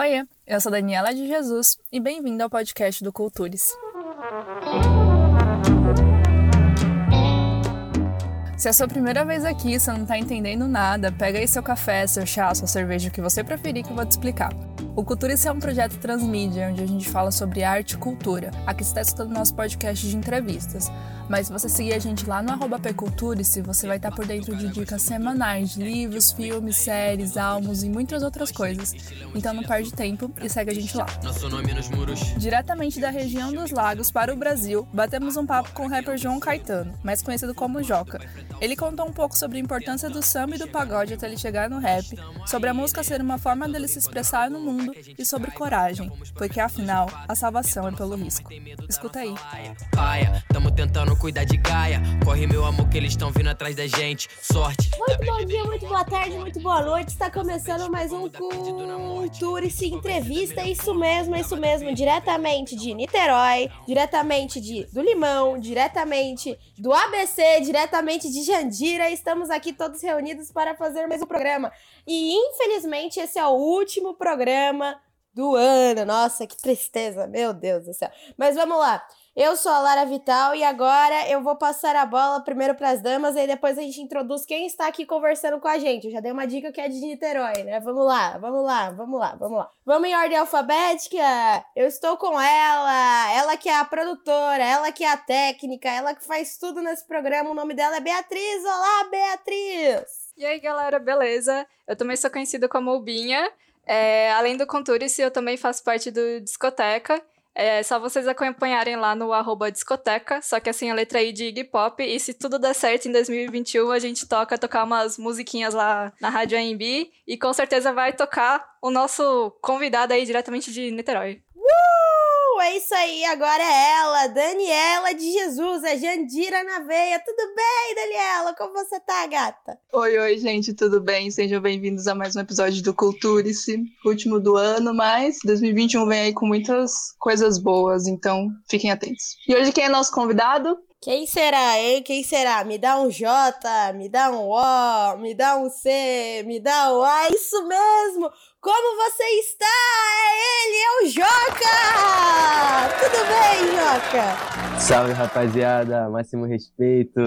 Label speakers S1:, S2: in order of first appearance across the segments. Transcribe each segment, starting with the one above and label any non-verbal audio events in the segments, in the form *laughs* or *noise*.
S1: Oi, eu sou Daniela de Jesus e bem-vindo ao podcast do Cultures. Se é a sua primeira vez aqui e você não está entendendo nada, pega aí seu café, seu chá, sua cerveja, o que você preferir que eu vou te explicar. O Culturice é um projeto transmídia, onde a gente fala sobre arte e cultura. Aqui está escutando nosso podcast de entrevistas. Mas se você seguir a gente lá no arroba Pculturice, você vai estar por dentro de dicas semanais de livros, filmes, séries, álbuns e muitas outras coisas. Então não perde tempo e segue a gente lá. Diretamente da região dos lagos para o Brasil, batemos um papo com o rapper João Caetano, mais conhecido como Joca. Ele contou um pouco sobre a importância do samba e do pagode até ele chegar no rap, sobre a música ser uma forma dele se expressar no mundo e sobre coragem, porque afinal, a salvação é pelo risco. Escuta aí.
S2: Paia, tamo tentando cuidar de Gaia. Corre, meu amor, que eles estão vindo atrás da gente. Sorte.
S3: Muito bom dia, muito boa tarde, muito boa noite. Está começando mais um Culturice Entrevista. Isso mesmo, isso mesmo. Diretamente de Niterói, diretamente de do Limão, diretamente do ABC, diretamente de Jandira. Estamos aqui todos reunidos para fazer mais um programa. E infelizmente esse é o último programa do ano. Nossa, que tristeza, meu Deus do céu. Mas vamos lá. Eu sou a Lara Vital e agora eu vou passar a bola primeiro para as damas e depois a gente introduz quem está aqui conversando com a gente. Eu já dei uma dica que é de Niterói, né? Vamos lá, vamos lá, vamos lá, vamos lá. Vamos em ordem alfabética. Eu estou com ela, ela que é a produtora, ela que é a técnica, ela que faz tudo nesse programa. O nome dela é Beatriz. Olá, Beatriz!
S4: E aí, galera, beleza? Eu também sou conhecida como Ubinha. É, além do Conturice, eu também faço parte do Discoteca. É só vocês acompanharem lá no arroba discoteca, só que assim a letra aí de Iggy Pop. E se tudo der certo em 2021, a gente toca tocar umas musiquinhas lá na Rádio AMB. E com certeza vai tocar o nosso convidado aí diretamente de Niterói.
S3: Uh, é isso aí, agora é ela, Daniela de Jesus, a Jandira na veia. Tudo bem, Daniela? Como você tá, gata?
S5: Oi, oi, gente, tudo bem? Sejam bem-vindos a mais um episódio do Culturice, último do ano, mas 2021 vem aí com muitas coisas boas, então fiquem atentos. E hoje quem é nosso convidado?
S3: Quem será, hein? Quem será? Me dá um J, me dá um O, me dá um C, me dá um A. Isso mesmo! Como você está? É ele, é o Joca! Tudo bem, Joca?
S6: Salve, rapaziada. Máximo respeito.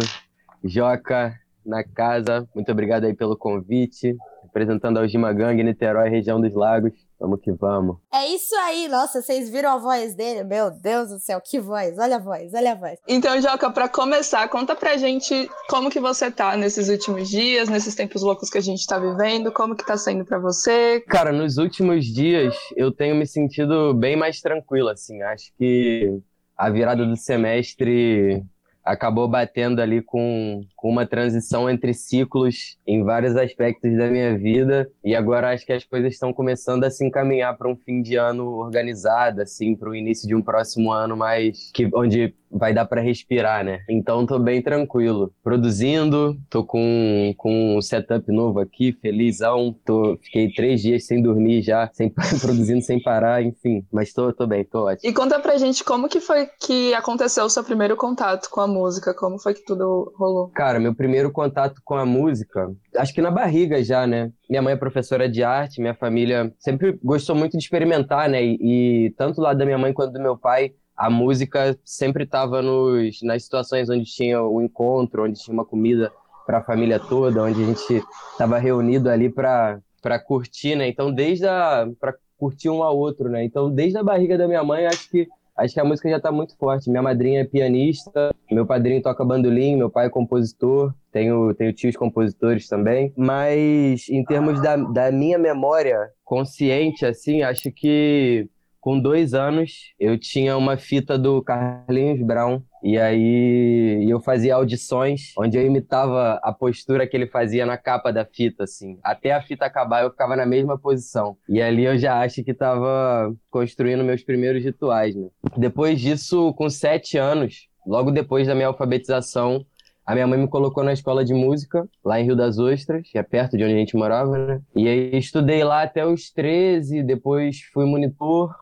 S6: Joca na casa. Muito obrigado aí pelo convite. Representando a Algima Gang, Niterói, região dos Lagos. Vamos que vamos.
S3: É isso aí, nossa, vocês viram a voz dele? Meu Deus do céu, que voz, olha a voz, olha a voz.
S5: Então, Joca, para começar, conta pra gente como que você tá nesses últimos dias, nesses tempos loucos que a gente tá vivendo, como que tá sendo para você?
S6: Cara, nos últimos dias eu tenho me sentido bem mais tranquilo, assim, acho que a virada do semestre acabou batendo ali com, com uma transição entre ciclos em vários aspectos da minha vida. E agora acho que as coisas estão começando a se encaminhar para um fim de ano organizado, assim, para o início de um próximo ano mais que onde vai dar para respirar, né? Então tô bem tranquilo, produzindo, tô com, com um setup novo aqui, felizão, tô, fiquei três dias sem dormir já, sem, *laughs* produzindo sem parar, enfim, mas tô, tô bem, tô ótimo.
S5: E conta pra gente como que foi que aconteceu o seu primeiro contato com a música, como foi que tudo rolou?
S6: Cara, meu primeiro contato com a música, acho que na barriga já, né? Minha mãe é professora de arte, minha família sempre gostou muito de experimentar, né? E, e tanto lado da minha mãe quanto do meu pai, a música sempre estava nas situações onde tinha o encontro, onde tinha uma comida para a família toda, onde a gente estava reunido ali para para curtir, né? Então desde a para curtir um ao outro, né? Então desde a barriga da minha mãe, acho que acho que a música já está muito forte. Minha madrinha é pianista, meu padrinho toca bandolim, meu pai é compositor, tenho, tenho tios compositores também. Mas em termos da, da minha memória consciente, assim, acho que com dois anos, eu tinha uma fita do Carlinhos Brown. E aí eu fazia audições onde eu imitava a postura que ele fazia na capa da fita, assim. Até a fita acabar, eu ficava na mesma posição. E ali eu já acho que estava construindo meus primeiros rituais, né? Depois disso, com sete anos, logo depois da minha alfabetização, a minha mãe me colocou na escola de música, lá em Rio das Ostras, que é perto de onde a gente morava, né? E aí estudei lá até os 13, depois fui monitor,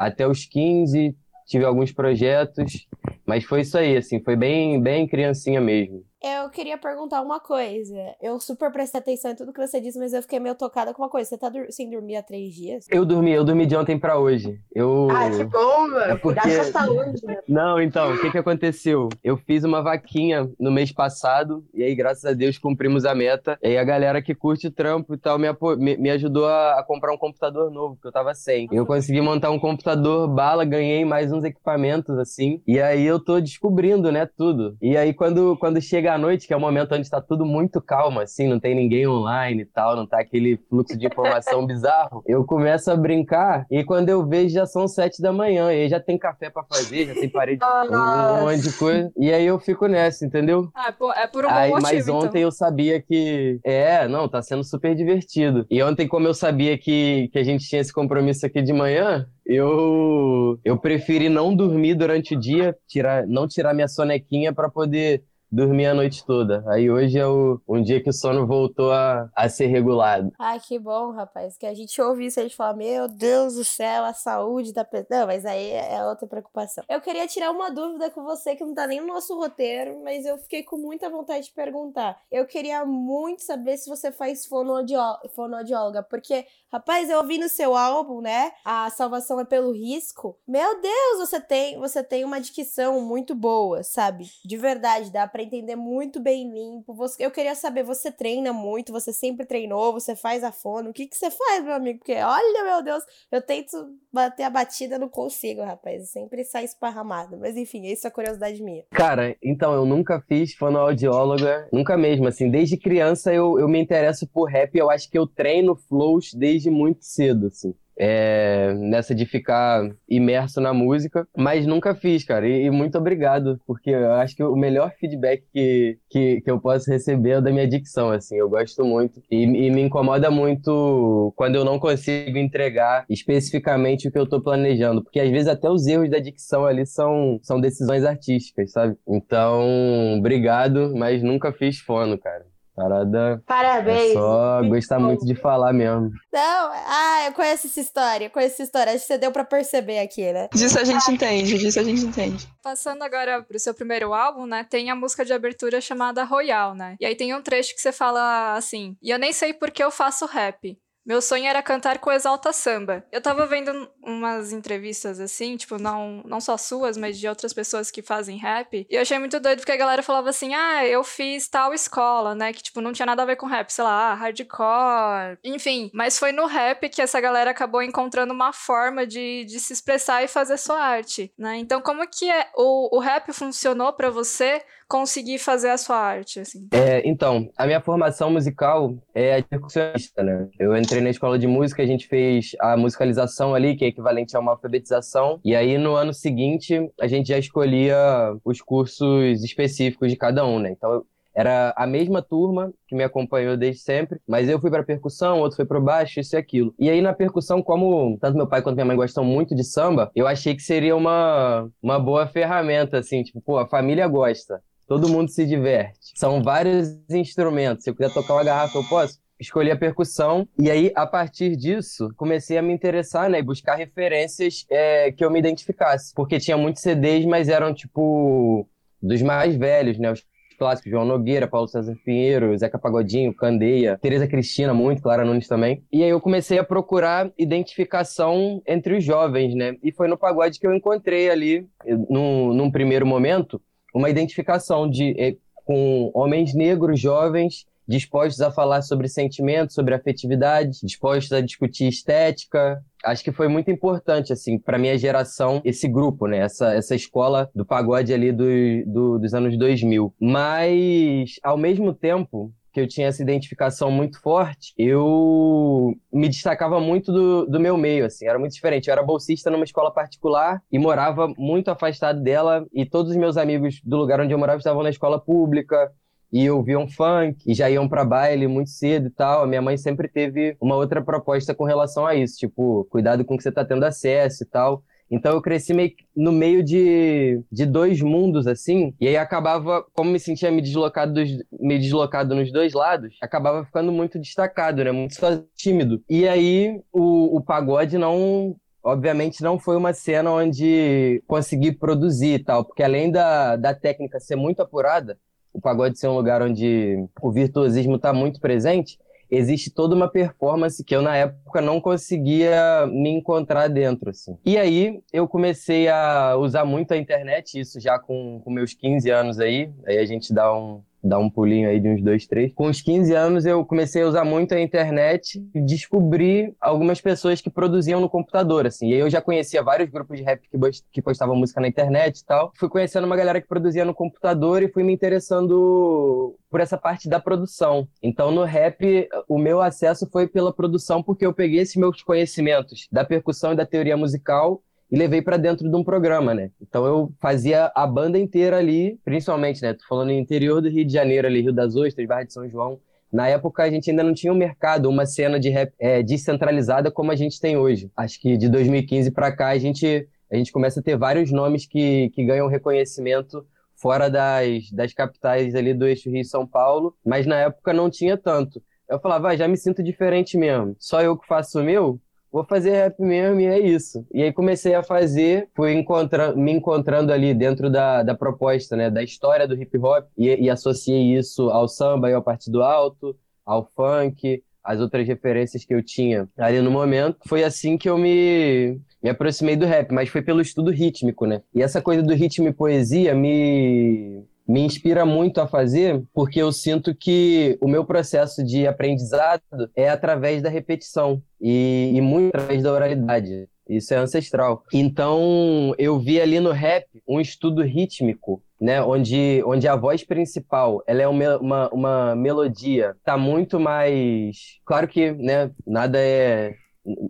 S6: até os 15 tive alguns projetos, Mas foi isso aí, assim, foi bem, bem criancinha mesmo.
S3: Eu queria perguntar uma coisa. Eu super prestei atenção em tudo que você disse, mas eu fiquei meio tocada com uma coisa. Você tá dur sem dormir há três dias?
S6: Eu dormi, eu dormi de ontem para hoje. Eu...
S5: Ah, que bom, mano. É
S6: porque...
S5: Cuidar da saúde, né?
S6: Não, então, o que que aconteceu? Eu fiz uma vaquinha no mês passado, e aí, graças a Deus, cumprimos a meta. E aí a galera que curte trampo e tal me, me, me ajudou a, a, comprar um computador novo, que eu tava sem. Eu consegui montar um computador bala, ganhei mais uns equipamentos, assim. E aí eu tô descobrindo, né, tudo. E aí, quando, quando chega à noite, que é o momento onde está tudo muito calmo, assim, não tem ninguém online e tal, não tá aquele fluxo de informação *laughs* bizarro, eu começo a brincar e quando eu vejo já são sete da manhã, e aí já tem café para fazer, já tem parede, um monte de coisa, e aí eu fico nessa, entendeu?
S4: Ah, é por um
S6: aí,
S4: motivo,
S6: Mas ontem
S4: então.
S6: eu sabia que, é, não, tá sendo super divertido. E ontem, como eu sabia que, que a gente tinha esse compromisso aqui de manhã, eu eu preferi não dormir durante o dia, tirar, não tirar minha sonequinha para poder dormi a noite toda. Aí hoje é o, um dia que o sono voltou a, a ser regulado.
S3: Ai, que bom, rapaz. Que a gente ouve isso a gente fala, meu Deus do céu, a saúde da pessoa. Não, mas aí é outra preocupação. Eu queria tirar uma dúvida com você que não tá nem no nosso roteiro, mas eu fiquei com muita vontade de perguntar. Eu queria muito saber se você faz fonoaudióloga, porque, rapaz, eu ouvi no seu álbum, né? A salvação é pelo risco. Meu Deus, você tem, você tem uma dicção muito boa, sabe? De verdade, dá pra para entender muito bem limpo. Você, eu queria saber, você treina muito, você sempre treinou, você faz a fono, o que que você faz, meu amigo? Porque, olha, meu Deus, eu tento bater a batida, não consigo, rapaz, sempre sai esparramado. Mas enfim, isso é curiosidade minha.
S6: Cara, então, eu nunca fiz fonoaudióloga, nunca mesmo, assim, desde criança eu, eu me interesso por rap, eu acho que eu treino flows desde muito cedo, assim é, nessa de ficar imerso na música, mas nunca fiz, cara. E, e, muito obrigado, porque eu acho que o melhor feedback que, que, que eu posso receber é da minha dicção, assim. Eu gosto muito e, e, me incomoda muito quando eu não consigo entregar especificamente o que eu tô planejando, porque às vezes até os erros da dicção ali são, são decisões artísticas, sabe? Então, obrigado, mas nunca fiz fono, cara. Parada.
S3: Parabéns.
S6: É só gostar muito de falar mesmo.
S3: Não, ah, eu conheço essa história, eu conheço essa história. Acho que você deu pra perceber aqui, né?
S5: Disso a gente entende, disso a gente entende.
S4: Passando agora pro seu primeiro álbum, né? Tem a música de abertura chamada Royal, né? E aí tem um trecho que você fala assim: E eu nem sei por que eu faço rap. Meu sonho era cantar com Exalta Samba. Eu tava vendo umas entrevistas assim, tipo, não, não só suas, mas de outras pessoas que fazem rap. E eu achei muito doido porque a galera falava assim: ah, eu fiz tal escola, né? Que, tipo, não tinha nada a ver com rap, sei lá, hardcore. Enfim, mas foi no rap que essa galera acabou encontrando uma forma de, de se expressar e fazer sua arte, né? Então, como que é, o, o rap funcionou para você? Conseguir fazer a sua arte, assim?
S6: É, então, a minha formação musical é percussionista, né? Eu entrei na escola de música, a gente fez a musicalização ali, que é equivalente a uma alfabetização, e aí no ano seguinte a gente já escolhia os cursos específicos de cada um, né? Então, era a mesma turma que me acompanhou desde sempre, mas eu fui para percussão, outro foi para baixo, isso e aquilo. E aí na percussão, como tanto meu pai quanto minha mãe gostam muito de samba, eu achei que seria uma, uma boa ferramenta, assim, tipo, pô, a família gosta todo mundo se diverte. São vários instrumentos. Se eu quiser tocar uma garrafa, eu posso? Escolhi a percussão e aí, a partir disso, comecei a me interessar, né? E buscar referências é, que eu me identificasse. Porque tinha muitos CDs, mas eram, tipo, dos mais velhos, né? Os clássicos, João Nogueira, Paulo César Pinheiro, Zeca Pagodinho, Candeia, Tereza Cristina, muito, Clara Nunes também. E aí eu comecei a procurar identificação entre os jovens, né? E foi no pagode que eu encontrei ali, num, num primeiro momento, uma identificação de, eh, com homens negros jovens dispostos a falar sobre sentimentos, sobre afetividade, dispostos a discutir estética. Acho que foi muito importante, assim, para minha geração, esse grupo, né? Essa, essa escola do pagode ali do, do, dos anos 2000. Mas, ao mesmo tempo, que eu tinha essa identificação muito forte, eu me destacava muito do, do meu meio, assim, era muito diferente. Eu era bolsista numa escola particular e morava muito afastado dela, e todos os meus amigos do lugar onde eu morava estavam na escola pública, e ouviam funk e já iam para baile muito cedo e tal. A minha mãe sempre teve uma outra proposta com relação a isso, tipo, cuidado com o que você tá tendo acesso e tal. Então eu cresci meio no meio de, de dois mundos, assim, e aí acabava, como me sentia me deslocado, dos, me deslocado nos dois lados, acabava ficando muito destacado, né? Muito só tímido. E aí o, o pagode não obviamente não foi uma cena onde consegui produzir e tal, porque além da, da técnica ser muito apurada, o pagode ser um lugar onde o virtuosismo está muito presente, existe toda uma performance que eu na época não conseguia me encontrar dentro, assim. E aí eu comecei a usar muito a internet, isso já com, com meus 15 anos aí, aí a gente dá um, dar um pulinho aí de uns dois, três. Com os 15 anos eu comecei a usar muito a internet e descobri algumas pessoas que produziam no computador, assim. E aí eu já conhecia vários grupos de rap que, que postavam música na internet e tal. Fui conhecendo uma galera que produzia no computador e fui me interessando por essa parte da produção. Então no rap o meu acesso foi pela produção porque eu peguei esses meus conhecimentos da percussão e da teoria musical e levei para dentro de um programa, né? Então eu fazia a banda inteira ali, principalmente, né? Tô falando no interior do Rio de Janeiro, ali, Rio das Ostras, Barra de São João. Na época a gente ainda não tinha um mercado, uma cena de rap é, descentralizada como a gente tem hoje. Acho que de 2015 para cá a gente, a gente começa a ter vários nomes que, que ganham reconhecimento fora das, das capitais ali do eixo Rio-São Paulo, mas na época não tinha tanto. Eu falava, ah, já me sinto diferente mesmo. Só eu que faço o meu? Vou fazer rap mesmo e é isso. E aí comecei a fazer, fui encontrando, me encontrando ali dentro da, da proposta, né, da história do hip hop e, e associei isso ao samba e ao partido alto, ao funk, as outras referências que eu tinha ali no momento. Foi assim que eu me, me aproximei do rap, mas foi pelo estudo rítmico, né? E essa coisa do ritmo e poesia me me inspira muito a fazer, porque eu sinto que o meu processo de aprendizado é através da repetição e, e muito através da oralidade. Isso é ancestral. Então, eu vi ali no rap um estudo rítmico, né, onde, onde a voz principal ela é uma, uma, uma melodia, tá muito mais. Claro que né, nada é.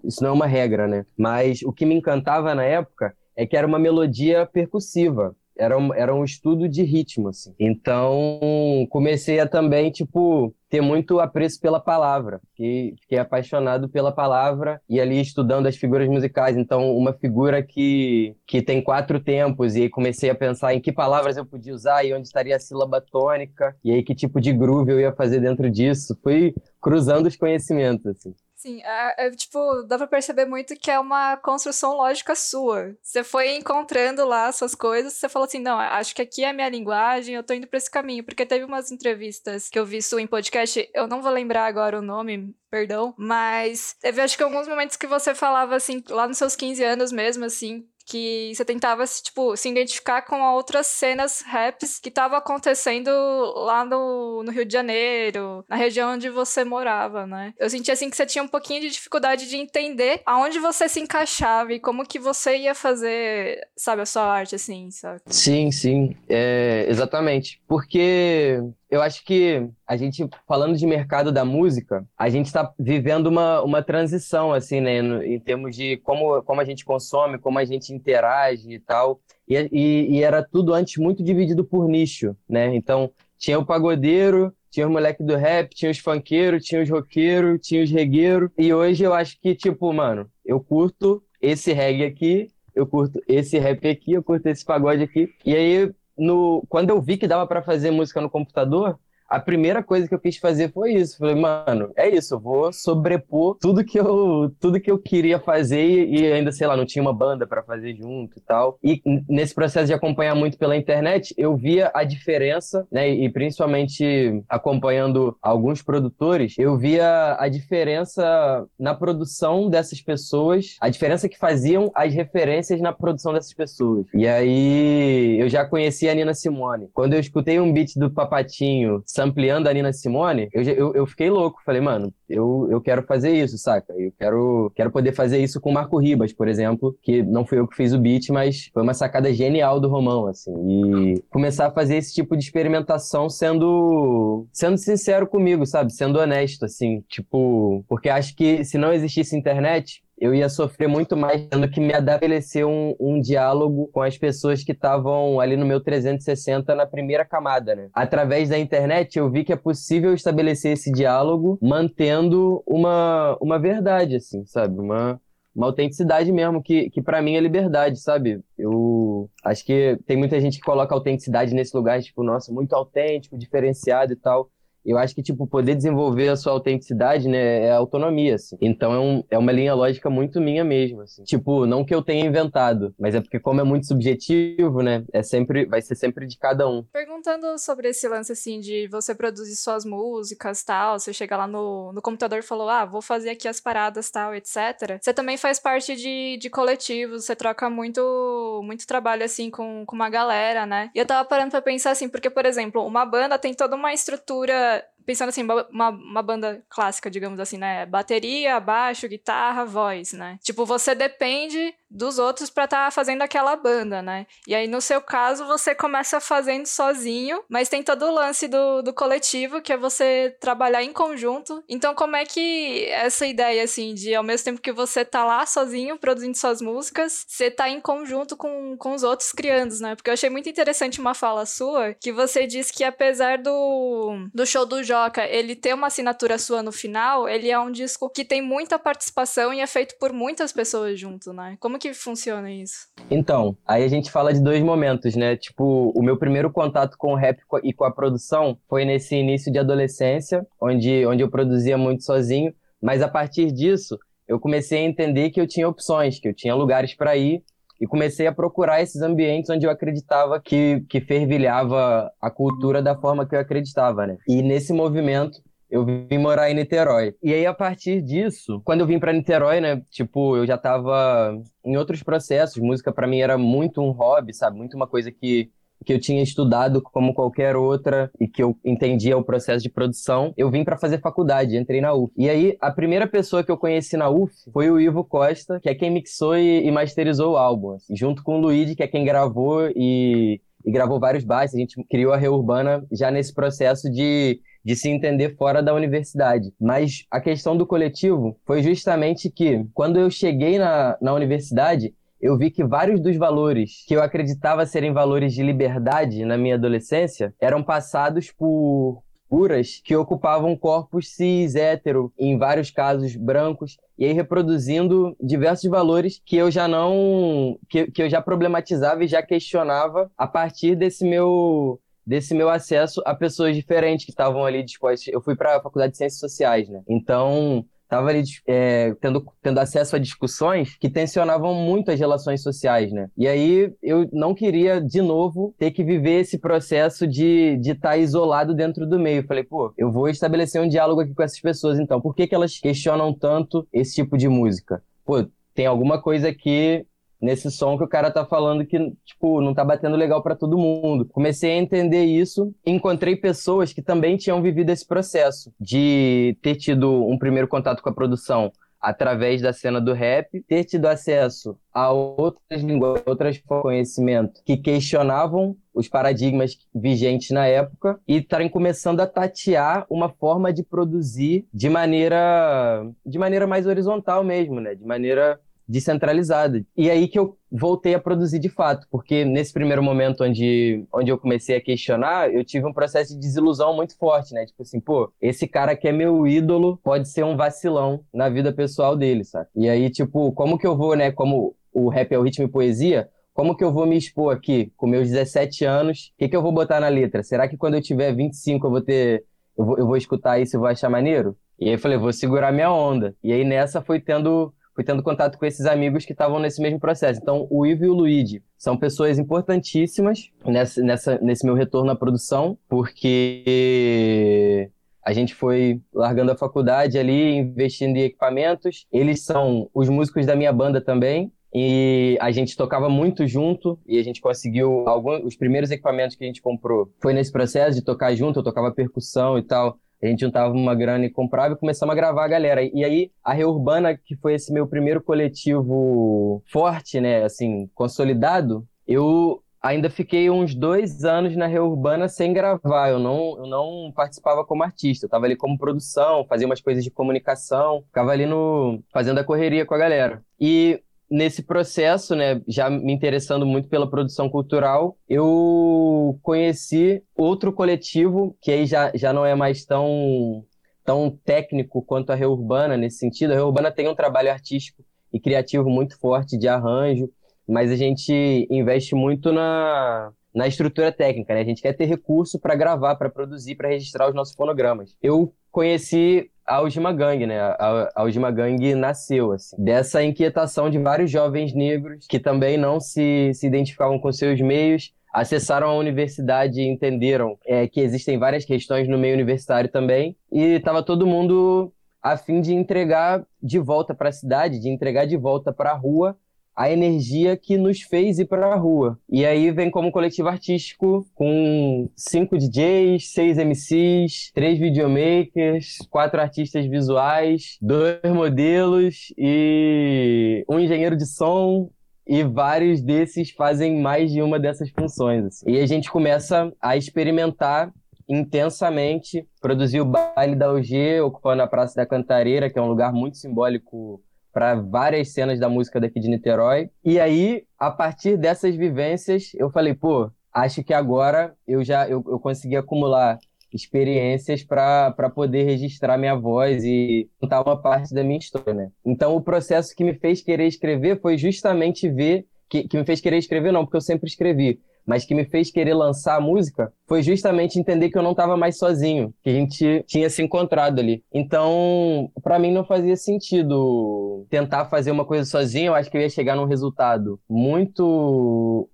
S6: Isso não é uma regra, né? Mas o que me encantava na época é que era uma melodia percussiva era um, era um estudo de ritmo, assim. Então, comecei a também, tipo, ter muito apreço pela palavra. Fiquei, fiquei apaixonado pela palavra e ali estudando as figuras musicais. Então, uma figura que, que tem quatro tempos, e aí comecei a pensar em que palavras eu podia usar e onde estaria a sílaba tônica, e aí que tipo de groove eu ia fazer dentro disso. Fui cruzando os conhecimentos, assim.
S4: Sim, é, é, tipo, dá pra perceber muito que é uma construção lógica sua. Você foi encontrando lá suas coisas, você falou assim, não, acho que aqui é a minha linguagem, eu tô indo pra esse caminho. Porque teve umas entrevistas que eu vi sua em podcast, eu não vou lembrar agora o nome, perdão, mas teve acho que alguns momentos que você falava assim, lá nos seus 15 anos mesmo, assim, que você tentava, tipo, se identificar com outras cenas raps que estavam acontecendo lá no, no Rio de Janeiro, na região onde você morava, né? Eu senti, assim, que você tinha um pouquinho de dificuldade de entender aonde você se encaixava e como que você ia fazer, sabe, a sua arte, assim, sabe?
S6: Sim, sim, é, exatamente. Porque eu acho que a gente, falando de mercado da música, a gente está vivendo uma, uma transição, assim, né, no, em termos de como, como a gente consome, como a gente interage e tal. E, e, e, era tudo antes muito dividido por nicho, né? Então, tinha o pagodeiro, tinha o moleque do rap, tinha os funkeiros, tinha os roqueiros, tinha os regueiros. E hoje eu acho que, tipo, mano, eu curto esse reggae aqui, eu curto esse rap aqui, eu curto esse pagode aqui. E aí no, quando eu vi que dava para fazer música no computador, a primeira coisa que eu quis fazer foi isso. Falei, mano, é isso, eu vou sobrepor tudo que eu, tudo que eu queria fazer e ainda, sei lá, não tinha uma banda para fazer junto e tal. E nesse processo de acompanhar muito pela internet, eu via a diferença, né, e principalmente acompanhando alguns produtores, eu via a diferença na produção dessas pessoas, a diferença que faziam as referências na produção dessas pessoas. E aí eu já conhecia a Nina Simone. Quando eu escutei um beat do Papatinho, ampliando a Nina Simone, eu, eu, eu, fiquei louco. Falei, mano, eu, eu quero fazer isso, saca? Eu quero, quero poder fazer isso com o Marco Ribas, por exemplo, que não fui eu que fiz o beat, mas foi uma sacada genial do Romão, assim. E começar a fazer esse tipo de experimentação sendo, sendo sincero comigo, sabe? Sendo honesto, assim. Tipo, porque acho que se não existisse internet, eu ia sofrer muito mais tendo que me estabelecer um, um diálogo com as pessoas que estavam ali no meu 360 na primeira camada, né? Através da internet, eu vi que é possível estabelecer esse diálogo mantendo uma, uma verdade, assim, sabe? Uma, uma autenticidade mesmo, que, que para mim é liberdade, sabe? Eu acho que tem muita gente que coloca autenticidade nesse lugar, tipo, nossa, muito autêntico, diferenciado e tal. Eu acho que, tipo, poder desenvolver a sua autenticidade, né, é autonomia, assim. Então é, um, é uma linha lógica muito minha mesmo, assim. Tipo, não que eu tenha inventado, mas é porque como é muito subjetivo, né, é sempre, vai ser sempre de cada um.
S4: Perguntando sobre esse lance, assim, de você produzir suas músicas, tal, você chega lá no, no computador e falou, ah, vou fazer aqui as paradas, tal, etc. Você também faz parte de, de coletivos, você troca muito, muito trabalho, assim, com, com uma galera, né? E eu tava parando pra pensar, assim, porque, por exemplo, uma banda tem toda uma estrutura that pensando assim, uma, uma banda clássica, digamos assim, né? Bateria, baixo, guitarra, voz, né? Tipo, você depende dos outros para estar tá fazendo aquela banda, né? E aí, no seu caso, você começa fazendo sozinho, mas tem todo o lance do, do coletivo, que é você trabalhar em conjunto. Então, como é que essa ideia, assim, de ao mesmo tempo que você tá lá sozinho, produzindo suas músicas, você tá em conjunto com, com os outros criando, né? Porque eu achei muito interessante uma fala sua, que você disse que apesar do, do show do Joca ele ter uma assinatura sua no final, ele é um disco que tem muita participação e é feito por muitas pessoas junto, né? Como que funciona isso?
S6: Então, aí a gente fala de dois momentos, né? Tipo, o meu primeiro contato com o rap e com a produção foi nesse início de adolescência, onde, onde eu produzia muito sozinho, mas a partir disso eu comecei a entender que eu tinha opções, que eu tinha lugares para ir e comecei a procurar esses ambientes onde eu acreditava que, que fervilhava a cultura da forma que eu acreditava, né? E nesse movimento eu vim morar em Niterói. E aí, a partir disso, quando eu vim para Niterói, né, tipo, eu já tava em outros processos. Música para mim era muito um hobby, sabe? Muito uma coisa que que eu tinha estudado como qualquer outra e que eu entendia o processo de produção, eu vim para fazer faculdade, entrei na UF. E aí, a primeira pessoa que eu conheci na UF foi o Ivo Costa, que é quem mixou e, masterizou o álbum, assim, junto com o Luigi, que é quem gravou e, e gravou vários baixos. A gente criou a Reurbana já nesse processo de de se entender fora da universidade. Mas a questão do coletivo foi justamente que, quando eu cheguei na, na universidade, eu vi que vários dos valores que eu acreditava serem valores de liberdade na minha adolescência eram passados por figuras que ocupavam corpos cis, hétero, em vários casos brancos, e aí reproduzindo diversos valores que eu já não. que, que eu já problematizava e já questionava a partir desse meu desse meu acesso a pessoas diferentes que estavam ali dispostas. Eu fui para a faculdade de Ciências Sociais, né? Então, estava ali é, tendo, tendo acesso a discussões que tensionavam muito as relações sociais, né? E aí eu não queria, de novo, ter que viver esse processo de estar de tá isolado dentro do meio. falei, pô, eu vou estabelecer um diálogo aqui com essas pessoas, então. Por que, que elas questionam tanto esse tipo de música? Pô, tem alguma coisa aqui nesse som que o cara tá falando que, tipo, não tá batendo legal para todo mundo. Comecei a entender isso, encontrei pessoas que também tinham vivido esse processo de ter tido um primeiro contato com a produção através da cena do rap, ter tido acesso a outras línguas, outras conhecimento que questionavam os paradigmas vigentes na época e estarem começando a tatear uma forma de produzir de maneira de maneira mais horizontal mesmo, né? De maneira descentralizada. E aí que eu voltei a produzir de fato, porque nesse primeiro momento onde, onde eu comecei a questionar, eu tive um processo de desilusão muito forte, né? Tipo assim, pô, esse cara que é meu ídolo pode ser um vacilão na vida pessoal dele, sabe? E aí, tipo, como que eu vou, né? Como o rap é o ritmo e poesia, como que eu vou me expor aqui com meus 17 anos? O que, que eu vou botar na letra? Será que quando eu tiver 25 eu vou ter. Eu vou, eu vou escutar isso e vou achar maneiro? E aí eu falei, vou segurar minha onda. E aí nessa foi tendo fui tendo contato com esses amigos que estavam nesse mesmo processo. Então, o Ivo e o Luigi são pessoas importantíssimas nessa, nessa, nesse meu retorno à produção, porque a gente foi largando a faculdade ali, investindo em equipamentos. Eles são os músicos da minha banda também. E a gente tocava muito junto e a gente conseguiu alguns os primeiros equipamentos que a gente comprou. Foi nesse processo de tocar junto, eu tocava percussão e tal. A gente juntava uma grana e comprava e começamos a gravar a galera. E aí, a Reurbana, que foi esse meu primeiro coletivo forte, né, assim, consolidado, eu ainda fiquei uns dois anos na Reurbana sem gravar. Eu não, eu não participava como artista. Eu tava ali como produção, fazia umas coisas de comunicação, ficava ali no fazendo a correria com a galera. E nesse processo, né, já me interessando muito pela produção cultural, eu conheci outro coletivo que aí já, já não é mais tão, tão técnico quanto a Reurbana nesse sentido. A Reurbana tem um trabalho artístico e criativo muito forte de arranjo, mas a gente investe muito na, na estrutura técnica, né? A gente quer ter recurso para gravar, para produzir, para registrar os nossos fonogramas. Eu conheci a Algima Gang, né? A Algima Gang nasceu, assim, dessa inquietação de vários jovens negros que também não se, se identificavam com seus meios, acessaram a universidade e entenderam é, que existem várias questões no meio universitário também, e estava todo mundo a fim de entregar de volta para a cidade, de entregar de volta para a rua a energia que nos fez ir para a rua. E aí vem como coletivo artístico com cinco DJs, seis MCs, três videomakers, quatro artistas visuais, dois modelos e um engenheiro de som e vários desses fazem mais de uma dessas funções. Assim. E a gente começa a experimentar intensamente, produzir o baile da UG, ocupando a Praça da Cantareira, que é um lugar muito simbólico para várias cenas da música daqui de Niterói. E aí, a partir dessas vivências, eu falei, pô, acho que agora eu já eu, eu consegui acumular experiências para poder registrar minha voz e contar uma parte da minha história, né? Então, o processo que me fez querer escrever foi justamente ver que, que me fez querer escrever não, porque eu sempre escrevi, mas que me fez querer lançar a música foi justamente entender que eu não estava mais sozinho, que a gente tinha se encontrado ali. Então, para mim não fazia sentido tentar fazer uma coisa sozinho, eu acho que eu ia chegar num resultado muito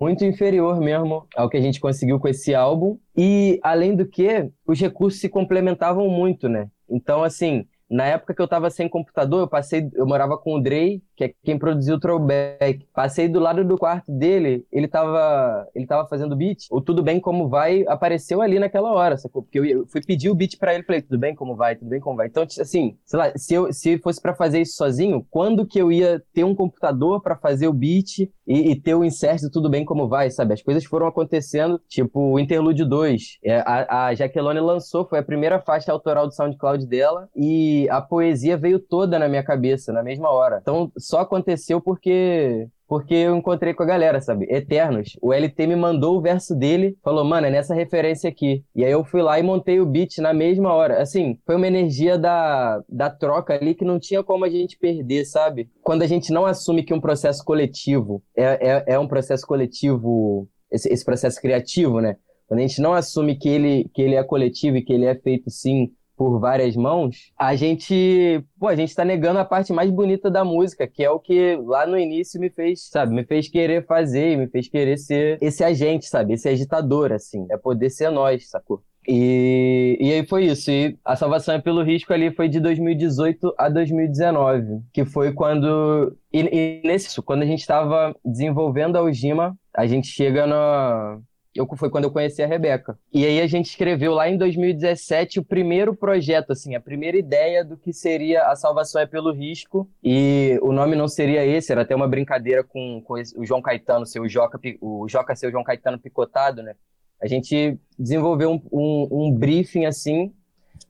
S6: muito inferior mesmo ao que a gente conseguiu com esse álbum. E além do que, os recursos se complementavam muito, né? Então, assim, na época que eu tava sem computador, eu passei, eu morava com o Drey, que é quem produziu o Throwback. Passei do lado do quarto dele, ele tava, ele tava fazendo beat. O Tudo Bem Como Vai apareceu ali naquela hora, sacou? Porque eu, fui pedir o beat para ele, falei, tudo bem como vai, tudo bem como vai. Então, assim, sei lá, se eu se fosse para fazer isso sozinho, quando que eu ia ter um computador para fazer o beat e, e, ter o insert do Tudo Bem Como Vai, sabe? As coisas foram acontecendo, tipo, o Interlude 2. É, a, a Jaqueline lançou, foi a primeira faixa autoral do SoundCloud dela e a poesia veio toda na minha cabeça na mesma hora. Então só aconteceu porque porque eu encontrei com a galera, sabe? Eternos. O LT me mandou o verso dele, falou, mano, é nessa referência aqui. E aí eu fui lá e montei o beat na mesma hora. Assim, foi uma energia da, da troca ali que não tinha como a gente perder, sabe? Quando a gente não assume que um processo coletivo é, é, é um processo coletivo, esse, esse processo criativo, né? Quando a gente não assume que ele, que ele é coletivo e que ele é feito, sim, por várias mãos, a gente, pô, a gente tá negando a parte mais bonita da música, que é o que lá no início me fez, sabe, me fez querer fazer, me fez querer ser esse agente, sabe, esse agitador, assim, é poder ser nós, sacou? E, e aí foi isso. E a salvação é pelo risco ali foi de 2018 a 2019, que foi quando. E, e nesse, quando a gente estava desenvolvendo a Ujima, a gente chega no, eu, foi quando eu conheci a Rebeca. E aí a gente escreveu lá em 2017 o primeiro projeto, assim, a primeira ideia do que seria A Salvação é pelo Risco. E o nome não seria esse, era até uma brincadeira com, com o João Caetano, seu Joca, o Joca ser o João Caetano picotado, né? A gente desenvolveu um, um, um briefing, assim,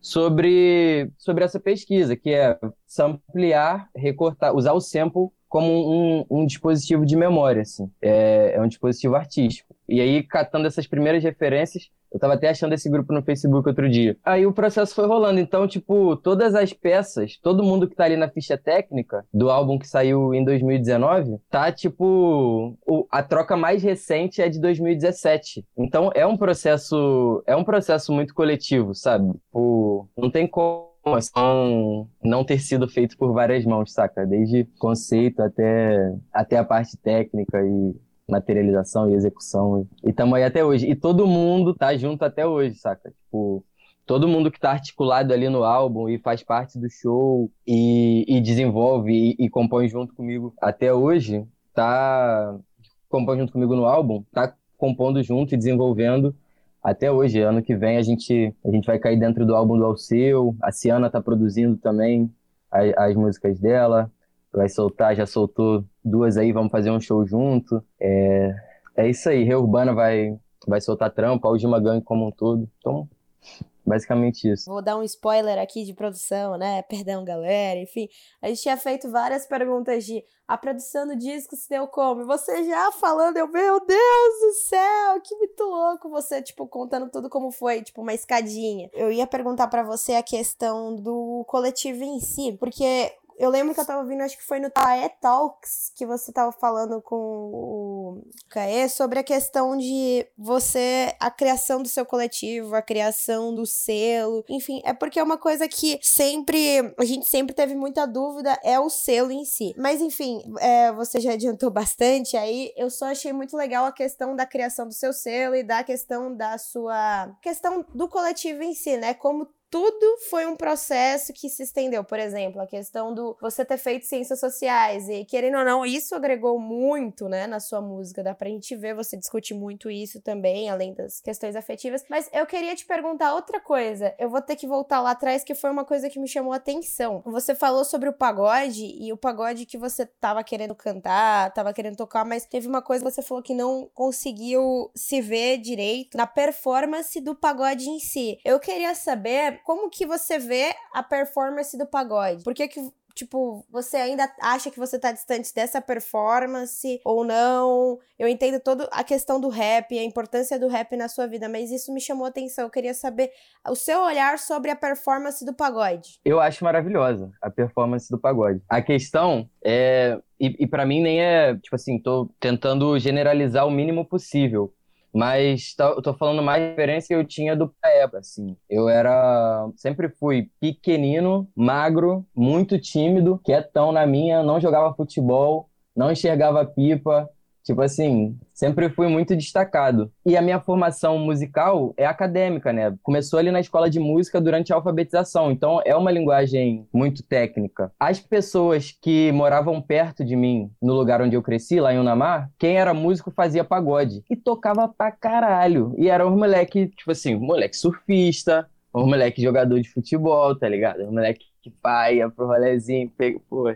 S6: sobre, sobre essa pesquisa, que é samplear, recortar, usar o sample como um, um dispositivo de memória, assim. É, é um dispositivo artístico. E aí, catando essas primeiras referências, eu tava até achando esse grupo no Facebook outro dia. Aí o processo foi rolando. Então, tipo, todas as peças, todo mundo que tá ali na ficha técnica do álbum que saiu em 2019, tá tipo. O, a troca mais recente é de 2017. Então é um processo. É um processo muito coletivo, sabe? Tipo, não tem como não, não ter sido feito por várias mãos, saca? Desde conceito até, até a parte técnica e materialização e execução. E estamos aí até hoje. E todo mundo tá junto até hoje, saca? Tipo, todo mundo que tá articulado ali no álbum e faz parte do show e, e desenvolve e, e, compõe junto comigo até hoje, tá compõe junto comigo no álbum, tá compondo junto e desenvolvendo até hoje. Ano que vem a gente, a gente vai cair dentro do álbum do Alceu, a Ciana tá produzindo também as, as músicas dela, vai soltar, já soltou duas aí, vamos fazer um show junto. É, é isso aí, Reurbana vai, vai soltar trampa, a Ujima Gang como um todo. Então, basicamente isso.
S3: Vou dar um spoiler aqui de produção, né? Perdão, galera. Enfim, a gente tinha feito várias perguntas de a produção do disco se deu como? Você já falando, eu, meu Deus do céu, que muito louco você, tipo, contando tudo como foi, tipo, uma escadinha. Eu ia perguntar para você a questão do coletivo em si, porque eu lembro que eu tava ouvindo, acho que foi no Tae Talks, que você tava falando com o Caê sobre a questão de você, a criação do seu coletivo, a criação do selo, enfim, é porque é uma coisa que sempre, a gente sempre teve muita dúvida, é o selo em si. Mas enfim, é, você já adiantou bastante aí, eu só achei muito legal a questão da criação do seu selo e da questão da sua, questão do coletivo em si, né, como tudo foi um processo que se estendeu. Por exemplo, a questão do você ter feito ciências sociais e, querendo ou não, isso agregou muito, né, na sua música. Dá pra gente ver, você discute muito isso também, além das questões afetivas. Mas eu queria te perguntar outra coisa. Eu vou ter que voltar lá atrás, que foi uma coisa que me chamou a atenção. Você falou sobre o pagode e o pagode que você tava querendo cantar, tava querendo tocar, mas teve uma coisa que você falou que não conseguiu se ver direito na performance do pagode em si. Eu queria saber como que você vê a performance do pagode? Por que que tipo, você ainda acha que você tá distante dessa performance ou não? Eu entendo toda a questão do rap, a importância do rap na sua vida, mas isso me chamou a atenção. Eu queria saber o seu olhar sobre a performance do pagode.
S6: Eu acho maravilhosa a performance do pagode. A questão é. E, e para mim nem é, tipo assim, tô tentando generalizar o mínimo possível. Mas tá, eu tô falando mais de referência que eu tinha do época, assim. Eu era. Sempre fui pequenino, magro, muito tímido, quietão na minha, não jogava futebol, não enxergava pipa, Tipo assim, sempre fui muito destacado. E a minha formação musical é acadêmica, né? Começou ali na escola de música durante a alfabetização, então é uma linguagem muito técnica. As pessoas que moravam perto de mim, no lugar onde eu cresci, lá em Unamar, quem era músico fazia pagode e tocava pra caralho. E eram os moleque, tipo assim, moleque surfista, os moleque jogador de futebol, tá ligado? Os moleque que paia pro rolezinho, pega, pô,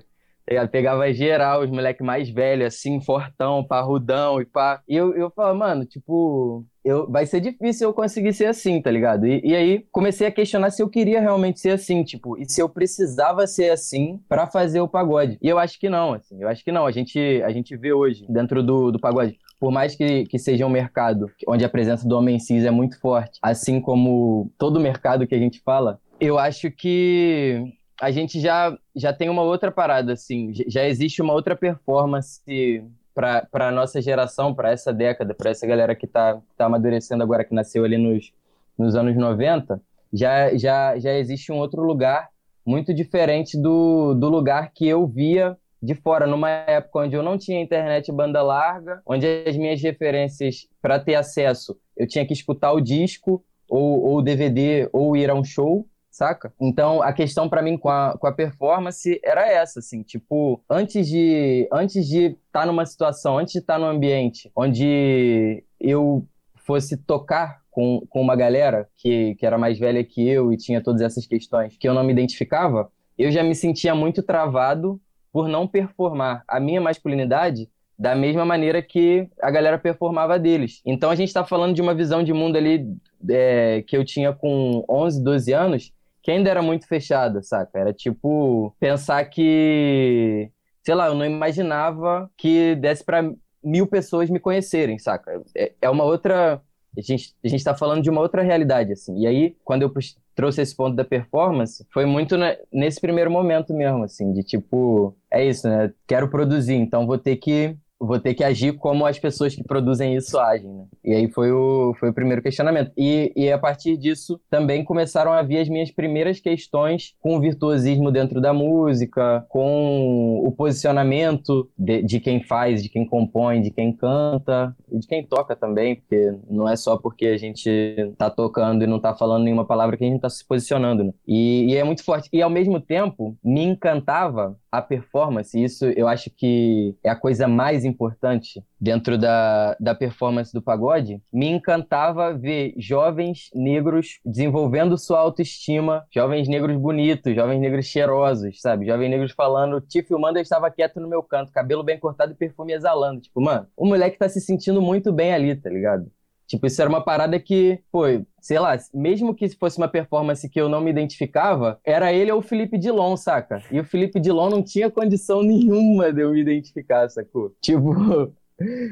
S6: Tá Pegava geral, os moleques mais velhos, assim, fortão, parrudão e pá. E eu, eu falava, mano, tipo, eu, vai ser difícil eu conseguir ser assim, tá ligado? E, e, aí comecei a questionar se eu queria realmente ser assim, tipo, e se eu precisava ser assim para fazer o pagode. E eu acho que não, assim, eu acho que não. A gente, a gente vê hoje, dentro do, do pagode, por mais que, que seja um mercado onde a presença do homem cis é muito forte, assim como todo mercado que a gente fala, eu acho que a gente já, já tem uma outra parada, assim, já existe uma outra performance para a nossa geração, para essa década, para essa galera que está tá amadurecendo agora, que nasceu ali nos, nos anos 90, já, já, já existe um outro lugar muito diferente do, do lugar que eu via de fora, numa época onde eu não tinha internet banda larga, onde as minhas referências para ter acesso, eu tinha que escutar o disco ou, ou DVD ou ir a um show saca? Então, a questão para mim com a, com a performance era essa, assim, tipo, antes de antes de estar tá numa situação, antes de estar tá num ambiente onde eu fosse tocar com, com uma galera que, que era mais velha que eu e tinha todas essas questões que eu não me identificava, eu já me sentia muito travado por não performar a minha masculinidade da mesma maneira que a galera performava deles. Então a gente está falando de uma visão de mundo ali é, que eu tinha com 11, 12 anos, que ainda era muito fechada, saca? Era tipo pensar que, sei lá, eu não imaginava que desse para mil pessoas me conhecerem, saca? É, é uma outra. A gente, a gente tá falando de uma outra realidade, assim. E aí, quando eu trouxe esse ponto da performance, foi muito nesse primeiro momento mesmo, assim, de tipo, é isso, né? Quero produzir, então vou ter que vou ter que agir como as pessoas que produzem isso agem, né? E aí foi o, foi o primeiro questionamento. E, e a partir disso também começaram a vir as minhas primeiras questões com o virtuosismo dentro da música, com o posicionamento de, de quem faz, de quem compõe, de quem canta e de quem toca também, porque não é só porque a gente tá tocando e não tá falando nenhuma palavra que a gente tá se posicionando, né? E, e é muito forte. E ao mesmo tempo, me encantava a performance, isso eu acho que é a coisa mais importante dentro da, da performance do pagode, me encantava ver jovens negros desenvolvendo sua autoestima, jovens negros bonitos, jovens negros cheirosos, sabe? Jovens negros falando, te filmando, eu estava quieto no meu canto, cabelo bem cortado e perfume exalando. Tipo, mano, o moleque tá se sentindo muito bem ali, tá ligado? Tipo, isso era uma parada que, pô, sei lá, mesmo que fosse uma performance que eu não me identificava, era ele ou o Felipe Dilon, saca? E o Felipe Dilon não tinha condição *laughs* nenhuma de eu me identificar, sacou? Tipo, *laughs*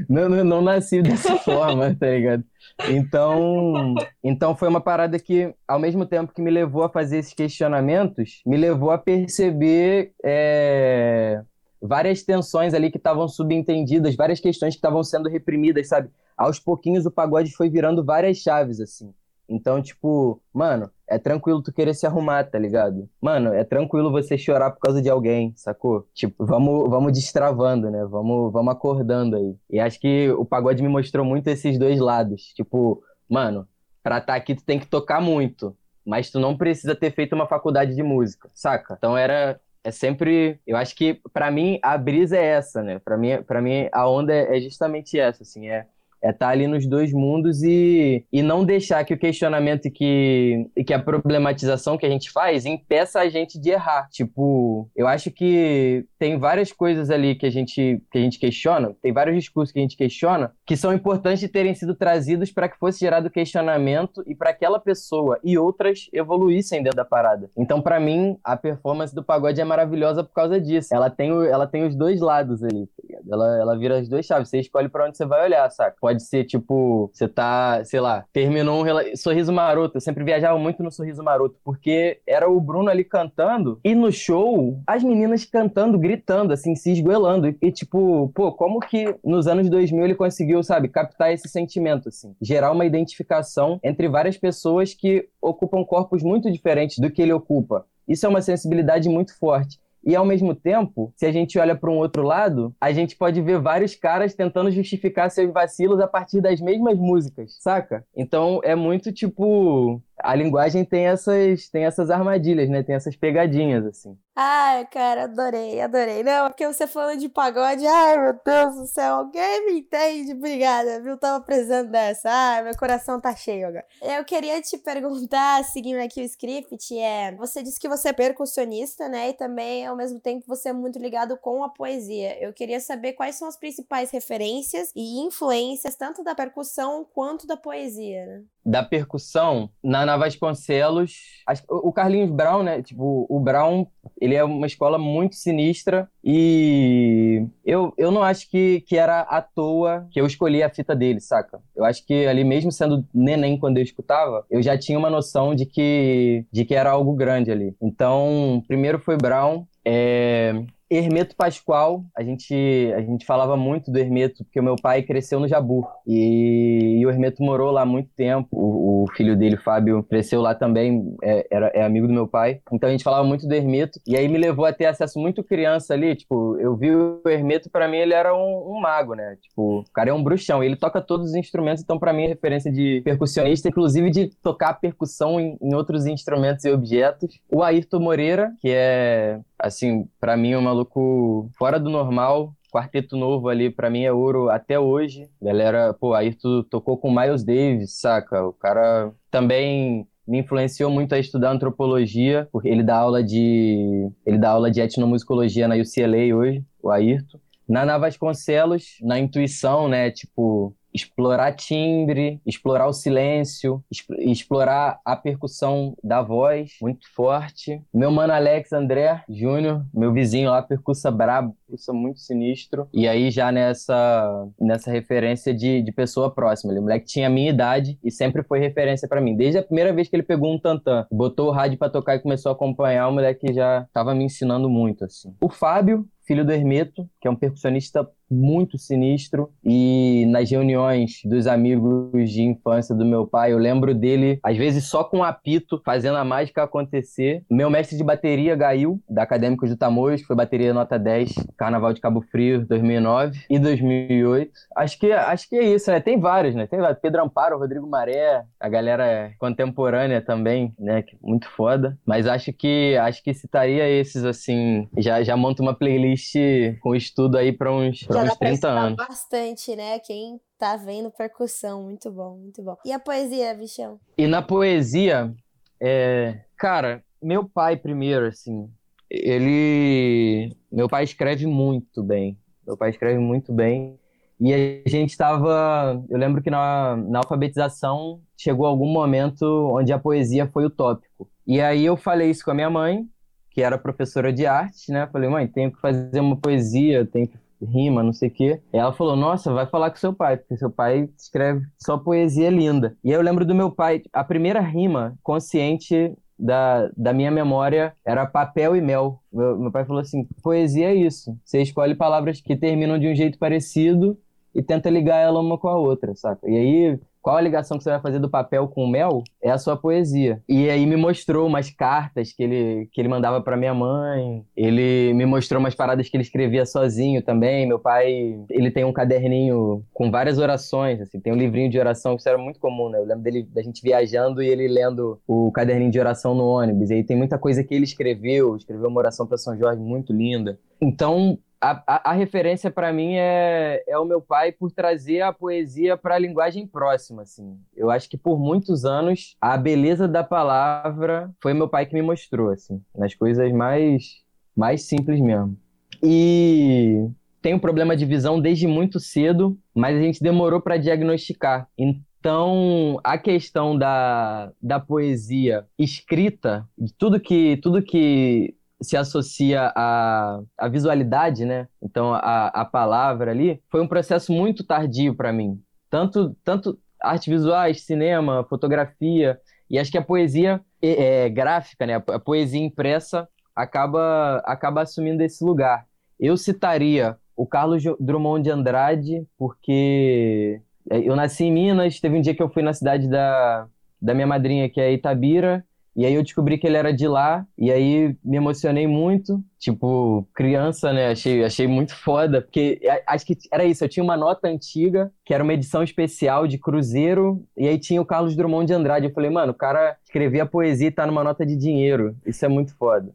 S6: não, não, não nasci *laughs* dessa forma, tá ligado? Então, então foi uma parada que, ao mesmo tempo que me levou a fazer esses questionamentos, me levou a perceber é, várias tensões ali que estavam subentendidas, várias questões que estavam sendo reprimidas, sabe? Aos pouquinhos o pagode foi virando várias chaves, assim. Então, tipo, mano, é tranquilo tu querer se arrumar, tá ligado? Mano, é tranquilo você chorar por causa de alguém, sacou? Tipo, vamos, vamos destravando, né? Vamos, vamos acordando aí. E acho que o pagode me mostrou muito esses dois lados. Tipo, mano, pra estar tá aqui tu tem que tocar muito, mas tu não precisa ter feito uma faculdade de música, saca? Então era é sempre, eu acho que para mim a brisa é essa, né? Para mim, para mim a onda é justamente essa, assim, é é estar tá ali nos dois mundos e, e não deixar que o questionamento e que, e que a problematização que a gente faz impeça a gente de errar. Tipo, eu acho que tem várias coisas ali que a gente, que a gente questiona, tem vários discursos que a gente questiona, que são importantes de terem sido trazidos para que fosse gerado questionamento e para aquela pessoa e outras evoluíssem dentro da parada. Então, para mim, a performance do pagode é maravilhosa por causa disso. Ela tem, o, ela tem os dois lados ali, tá ela, ela vira as duas chaves. Você escolhe para onde você vai olhar, saca? Pode ser tipo, você tá, sei lá, terminou um sorriso maroto. Eu sempre viajava muito no sorriso maroto, porque era o Bruno ali cantando e no show as meninas cantando, gritando, assim, se esgoelando. E, e tipo, pô, como que nos anos 2000 ele conseguiu, sabe, captar esse sentimento, assim, gerar uma identificação entre várias pessoas que ocupam corpos muito diferentes do que ele ocupa. Isso é uma sensibilidade muito forte. E ao mesmo tempo, se a gente olha para um outro lado, a gente pode ver vários caras tentando justificar seus vacilos a partir das mesmas músicas, saca? Então é muito tipo a linguagem tem essas, tem essas armadilhas, né? Tem essas pegadinhas, assim.
S3: Ai, cara, adorei, adorei. Não, porque você falando de pagode, ai, meu Deus do céu, alguém me entende? Obrigada, viu? Tava precisando dessa. Ai, meu coração tá cheio agora. Eu queria te perguntar, seguindo aqui o script, é... Você disse que você é percussionista, né? E também, ao mesmo tempo, você é muito ligado com a poesia. Eu queria saber quais são as principais referências e influências, tanto da percussão quanto da poesia, né?
S6: Da percussão, na na Vasconcelos, o Carlinhos Brown, né? Tipo, o Brown, ele é uma escola muito sinistra e eu, eu não acho que, que era à toa que eu escolhi a fita dele, saca? Eu acho que ali, mesmo sendo neném quando eu escutava, eu já tinha uma noção de que, de que era algo grande ali. Então, primeiro foi Brown, é, Hermeto Pascoal, a gente, a gente falava muito do Hermeto, porque o meu pai cresceu no Jabu. E, e o Hermeto morou lá há muito tempo. O, o, filho dele, Fábio, cresceu lá também, é, era, é amigo do meu pai. Então a gente falava muito do Hermeto. E aí me levou a ter acesso muito criança ali. Tipo, eu vi o Hermeto, para mim ele era um, um, mago, né? Tipo, o cara é um bruxão. Ele toca todos os instrumentos, então para mim é referência de percussionista, inclusive de tocar percussão em, em outros instrumentos e objetos. O Ayrton Moreira, que é, assim, para mim é uma maluco fora do normal. Quarteto novo ali, para mim é ouro até hoje. Galera, pô, aí tu tocou com Miles Davis, saca? O cara também me influenciou muito a estudar antropologia, porque ele dá aula de ele dá aula de etnomusicologia na UCLA hoje, o Ayrton. Na Navasconcelos, na intuição, né, tipo, explorar timbre, explorar o silêncio, explorar a percussão da voz muito forte. Meu mano Alex André Júnior, meu vizinho lá, percussa brabo, percussa muito sinistro. E aí já nessa, nessa referência de, de pessoa próxima. o moleque tinha a minha idade e sempre foi referência para mim. Desde a primeira vez que ele pegou um tantã, botou o rádio para tocar e começou a acompanhar, o moleque já tava me ensinando muito, assim. O Fábio, filho do Hermeto, que é um percussionista muito sinistro e nas reuniões dos amigos de infância do meu pai, eu lembro dele às vezes só com um apito fazendo a mágica acontecer. Meu mestre de bateria, Gail, da Acadêmicos do Tamoios, foi bateria nota 10, Carnaval de Cabo Frio, 2009 e 2008. Acho que acho que é isso, né? Tem vários, né? Tem Pedro Amparo, Rodrigo Maré, a galera contemporânea também, né, muito foda, mas acho que acho que citaria esses assim, já já monto uma playlist com estudo aí para uns uns 30 anos.
S3: bastante, né? Quem tá vendo percussão, muito bom, muito bom. E a poesia, bichão?
S6: E na poesia, é... cara, meu pai primeiro, assim, ele... Meu pai escreve muito bem. Meu pai escreve muito bem. E a gente estava. Eu lembro que na, na alfabetização chegou algum momento onde a poesia foi o tópico. E aí eu falei isso com a minha mãe, que era professora de arte, né? Falei, mãe, tenho que fazer uma poesia, tenho que rima, não sei o quê. E ela falou: Nossa, vai falar com seu pai, porque seu pai escreve só poesia linda. E aí eu lembro do meu pai, a primeira rima consciente da, da minha memória era papel e mel. Meu, meu pai falou assim: poesia é isso. Você escolhe palavras que terminam de um jeito parecido e tenta ligar ela uma com a outra, saca? E aí qual a ligação que você vai fazer do papel com o mel? É a sua poesia. E aí me mostrou umas cartas que ele, que ele mandava para minha mãe. Ele me mostrou umas paradas que ele escrevia sozinho também. Meu pai, ele tem um caderninho com várias orações, assim, tem um livrinho de oração que isso era muito comum, né? Eu lembro dele da gente viajando e ele lendo o caderninho de oração no ônibus. E aí tem muita coisa que ele escreveu, escreveu uma oração para São Jorge muito linda. Então, a, a, referência para mim é, é o meu pai por trazer a poesia para a linguagem próxima, assim. Eu acho que por muitos anos a beleza da palavra foi meu pai que me mostrou, assim, nas coisas mais mais simples mesmo. E tem um problema de visão desde muito cedo, mas a gente demorou para diagnosticar. Então, a questão da, da poesia escrita, de tudo que tudo que se associa à, à visualidade, né? Então, a, a palavra ali, foi um processo muito tardio para mim. Tanto, tanto artes visuais, cinema, fotografia, e acho que a poesia é, gráfica, né? A poesia impressa acaba, acaba assumindo esse lugar. Eu citaria o Carlos Drummond de Andrade, porque é, eu nasci em Minas, teve um dia que eu fui na cidade da, da minha madrinha, que é Itabira, e aí eu descobri que ele era de lá, e aí me emocionei muito. Tipo, criança, né? Achei, achei muito foda, porque acho que era isso. Eu tinha uma nota antiga, que era uma edição especial de Cruzeiro, e aí tinha o Carlos Drummond de Andrade. Eu falei, mano, o cara escrevia poesia e tá numa nota de dinheiro. Isso é muito foda.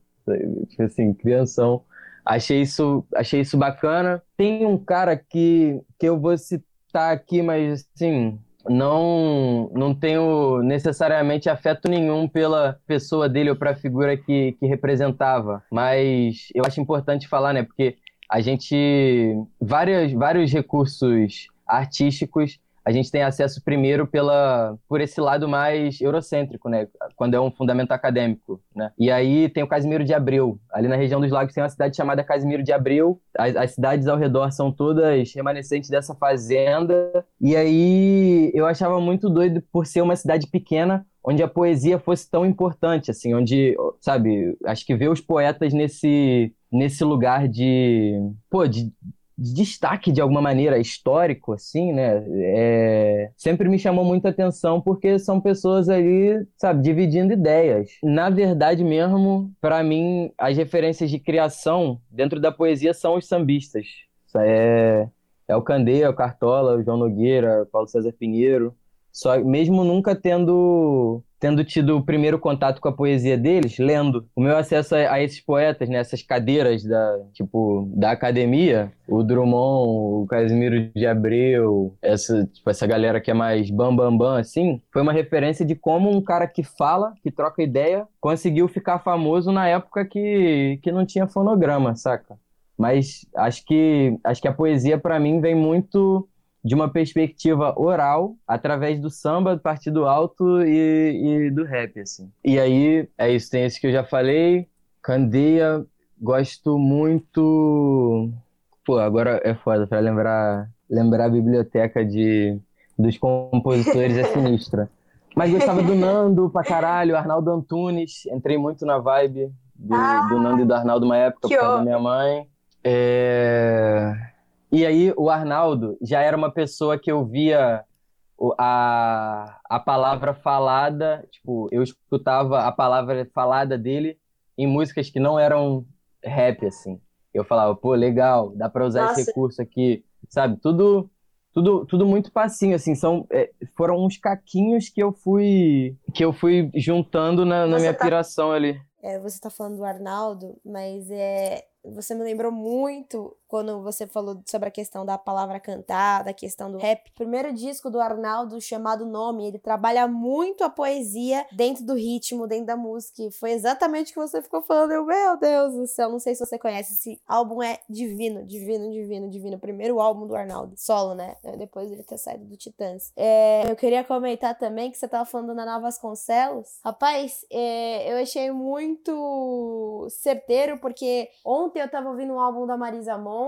S6: Tipo assim, crianção. Achei isso, achei isso bacana. Tem um cara que, que eu vou citar aqui, mas assim, não não tenho necessariamente afeto nenhum pela pessoa dele ou para a figura que, que representava, mas eu acho importante falar, né, porque a gente vários vários recursos artísticos a gente tem acesso primeiro pela por esse lado mais eurocêntrico, né? Quando é um fundamento acadêmico, né? E aí tem o Casimiro de Abreu. Ali na região dos lagos tem uma cidade chamada Casimiro de Abreu. As, as cidades ao redor são todas remanescentes dessa fazenda. E aí eu achava muito doido por ser uma cidade pequena, onde a poesia fosse tão importante, assim, onde, sabe, acho que ver os poetas nesse nesse lugar de, pô, de, destaque de alguma maneira histórico assim né? É... sempre me chamou muita atenção porque são pessoas ali sabe dividindo ideias. Na verdade mesmo para mim as referências de criação dentro da poesia são os sambistas. É é o Candeia, o Cartola, o João Nogueira, Paulo César Pinheiro só mesmo nunca tendo tendo tido o primeiro contato com a poesia deles, lendo. O meu acesso a, a esses poetas, nessas né, cadeiras da, tipo, da academia, o Drummond, o Casimiro de Abreu, essa, tipo, essa galera que é mais bam bam bam assim, foi uma referência de como um cara que fala, que troca ideia, conseguiu ficar famoso na época que, que não tinha fonograma, saca? Mas acho que acho que a poesia para mim vem muito de uma perspectiva oral, através do samba, do partido alto e, e, do rap, assim. E aí, é isso, tem esse que eu já falei, Candeia, gosto muito... Pô, agora é foda, pra lembrar, lembrar a biblioteca de, dos compositores é sinistra. Mas gostava do Nando pra caralho, Arnaldo Antunes, entrei muito na vibe do, ah, do Nando e do Arnaldo uma época por causa da minha mãe. É... E aí o Arnaldo já era uma pessoa que eu via a, a palavra falada, tipo, eu escutava a palavra falada dele em músicas que não eram rap, assim. Eu falava, pô, legal, dá pra usar Nossa. esse recurso aqui, sabe? Tudo tudo, tudo muito passinho, assim, são, é, foram uns caquinhos que eu fui que eu fui juntando na, na minha tá... piração ali.
S3: É, você tá falando do Arnaldo, mas é, você me lembrou muito quando você falou sobre a questão da palavra cantada, a questão do rap. O primeiro disco do Arnaldo, chamado Nome, ele trabalha muito a poesia dentro do ritmo, dentro da música. E foi exatamente o que você ficou falando. Eu, meu Deus do céu, não sei se você conhece. Esse álbum é divino, divino, divino, divino. Primeiro álbum do Arnaldo, solo, né? Depois ele ter saído do Titãs. É, eu queria comentar também que você tava falando da Nova Vasconcelos. Rapaz, é, eu achei muito certeiro, porque ontem eu tava ouvindo um álbum da Marisa Monte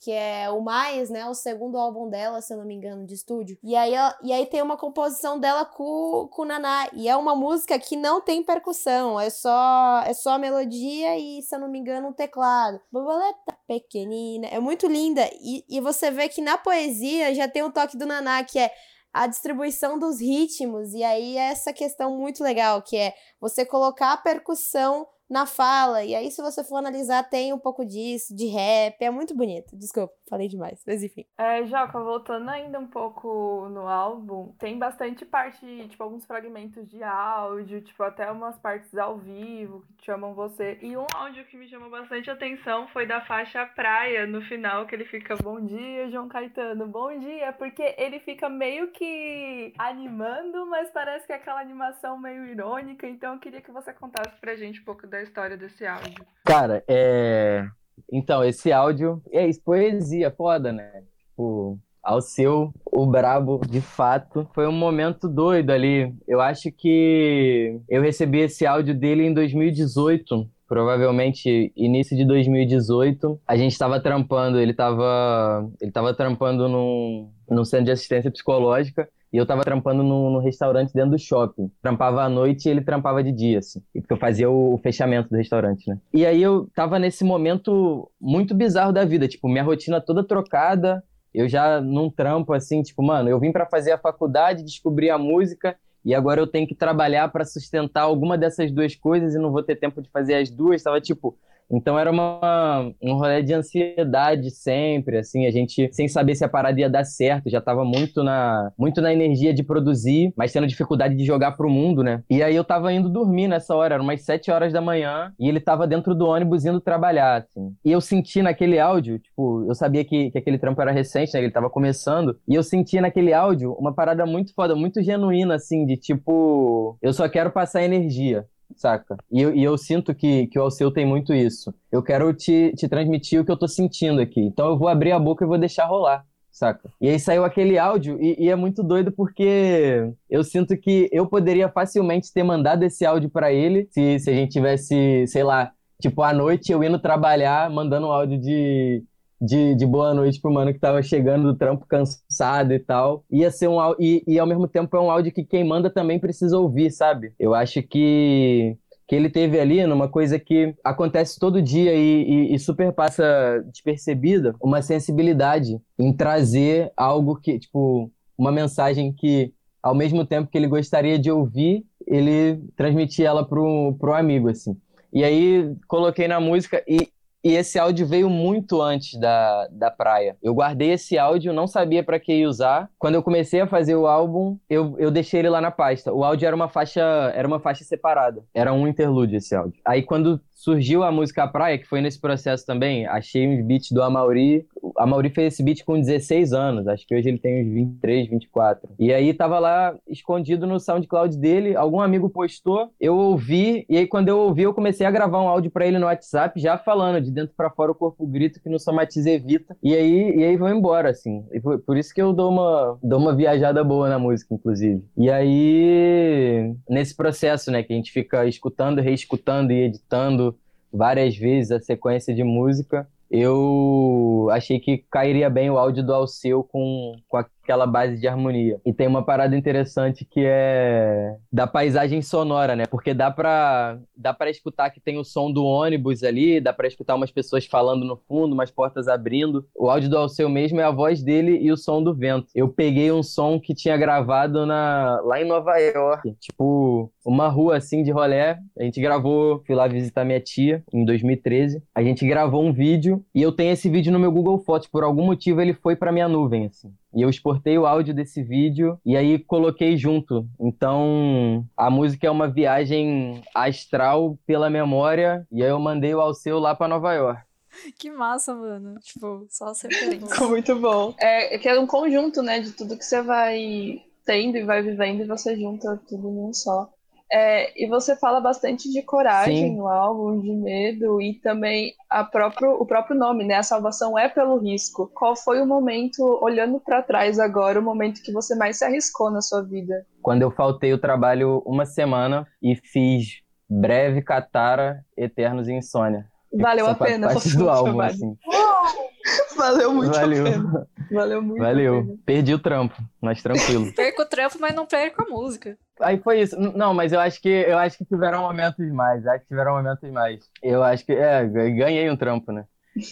S3: Que é o Mais, né? O segundo álbum dela, se eu não me engano, de estúdio. E aí, e aí tem uma composição dela com, com o Naná. E é uma música que não tem percussão, é só, é só a melodia e, se eu não me engano, um teclado. Borboleta pequenina. É muito linda. E, e você vê que na poesia já tem o um toque do Naná, que é a distribuição dos ritmos. E aí, essa questão muito legal, que é você colocar a percussão na fala. E aí, se você for analisar, tem um pouco disso, de rap. É muito bonito. Desculpa, falei demais, mas enfim.
S1: É, Joca, voltando ainda um pouco no álbum, tem bastante parte, tipo, alguns fragmentos de áudio, tipo, até umas partes ao vivo que chamam você. E um áudio que me chamou bastante atenção foi da faixa Praia, no final, que ele fica Bom dia, João Caetano, bom dia, porque ele fica meio que animando, mas parece que é aquela animação meio irônica. Então, eu queria que você contasse pra gente um pouco da da história desse áudio?
S6: Cara, é. Então, esse áudio é isso, poesia, foda, né? Tipo, ao seu, o brabo, de fato, foi um momento doido ali. Eu acho que eu recebi esse áudio dele em 2018, provavelmente início de 2018. A gente estava trampando, ele estava ele tava trampando num, num centro de assistência psicológica e eu tava trampando no, no, restaurante dentro do shopping. Trampava à noite e ele trampava de dia, assim. Porque eu fazia o, o, fechamento do restaurante, né? E aí eu tava nesse momento muito bizarro da vida. Tipo, minha rotina toda trocada. Eu já num trampo, assim, tipo, mano, eu vim para fazer a faculdade, descobrir a música. E agora eu tenho que trabalhar para sustentar alguma dessas duas coisas e não vou ter tempo de fazer as duas. Tava tipo, então era uma, um rolê de ansiedade sempre, assim, a gente sem saber se a parada ia dar certo, já tava muito na, muito na energia de produzir, mas tendo dificuldade de jogar pro mundo, né? E aí eu tava indo dormir nessa hora, eram umas sete horas da manhã, e ele tava dentro do ônibus indo trabalhar, assim. E eu senti naquele áudio, tipo, eu sabia que, que aquele trampo era recente, né? Ele tava começando, e eu senti naquele áudio uma parada muito foda, muito genuína, assim, de tipo, eu só quero passar energia saca? E eu, e eu sinto que, que o Alceu tem muito isso. Eu quero te, te transmitir o que eu tô sentindo aqui. Então eu vou abrir a boca e vou deixar rolar, saca? E aí saiu aquele áudio e, e é muito doido porque eu sinto que eu poderia facilmente ter mandado esse áudio para ele se, se a gente tivesse, sei lá, tipo, à noite eu indo trabalhar, mandando um áudio de de, de boa noite pro mano que tava chegando do trampo cansado e tal. Ia ser um e, e ao mesmo tempo é um áudio que quem manda também precisa ouvir, sabe? Eu acho que que ele teve ali numa coisa que acontece todo dia e, e, e, super passa despercebida, uma sensibilidade em trazer algo que, tipo, uma mensagem que, ao mesmo tempo que ele gostaria de ouvir, ele transmitia ela pro, pro amigo, assim. E aí coloquei na música e, e esse áudio veio muito antes da, da praia. Eu guardei esse áudio, não sabia para que usar. Quando eu comecei a fazer o álbum, eu, eu deixei ele lá na pasta. O áudio era uma faixa, era uma faixa separada. Era um interlúdio esse áudio. Aí quando surgiu a música Praia, que foi nesse processo também. Achei uns beats do Amauri. A Amauri fez esse beat com 16 anos, acho que hoje ele tem uns 23, 24. E aí tava lá escondido no SoundCloud dele, algum amigo postou, eu ouvi, e aí quando eu ouvi, eu comecei a gravar um áudio para ele no WhatsApp, já falando de dentro para fora o corpo grita que no somatiza evita. E aí, e aí vou embora, assim. E por, por isso que eu dou uma, dou uma viajada boa na música, inclusive. E aí, nesse processo, né, que a gente fica escutando, reescutando e editando várias vezes a sequência de música, eu achei que cairia bem o áudio do Alceu com, com aquela base de harmonia. E tem uma parada interessante que é da paisagem sonora, né? Porque dá pra, dá pra escutar que tem o som do ônibus ali, dá pra escutar umas pessoas falando no fundo, umas portas abrindo. O áudio do Alceu mesmo é a voz dele e o som do vento. Eu peguei um som que tinha gravado na, lá em Nova York, tipo uma rua assim de rolé. A gente gravou, fui lá visitar minha tia em 2013. A gente gravou um vídeo e eu tenho esse vídeo no meu Google Fotos. Por algum motivo ele foi para minha nuvem, assim. E eu exportei o áudio desse vídeo e aí coloquei junto. Então, a música é uma viagem astral pela memória e aí eu mandei o Alceu lá para Nova York.
S4: Que massa, mano. Tipo, só as referências.
S5: Ficou muito bom. É que é um conjunto, né, de tudo que você vai tendo e vai vivendo e você junta tudo num só. É, e você fala bastante de coragem Sim. no álbum, de medo e também a próprio, o próprio nome, né? A salvação é pelo risco. Qual foi o momento, olhando para trás agora, o momento que você mais se arriscou na sua vida?
S6: Quando eu faltei o trabalho uma semana e fiz breve catara, eternos e insônia.
S5: Valeu a pena.
S6: Parte do álbum, assim. *laughs*
S5: Valeu muito
S6: Valeu.
S5: a pena. Valeu muito a
S6: Valeu.
S5: pena.
S6: Perdi o trampo, mas tranquilo. *laughs*
S4: Perco o trampo, mas não perco a música.
S6: Aí foi isso. Não, mas eu acho que eu acho que tiveram momentos mais. Acho que tiveram momentos mais. Eu acho que é, ganhei um trampo, né?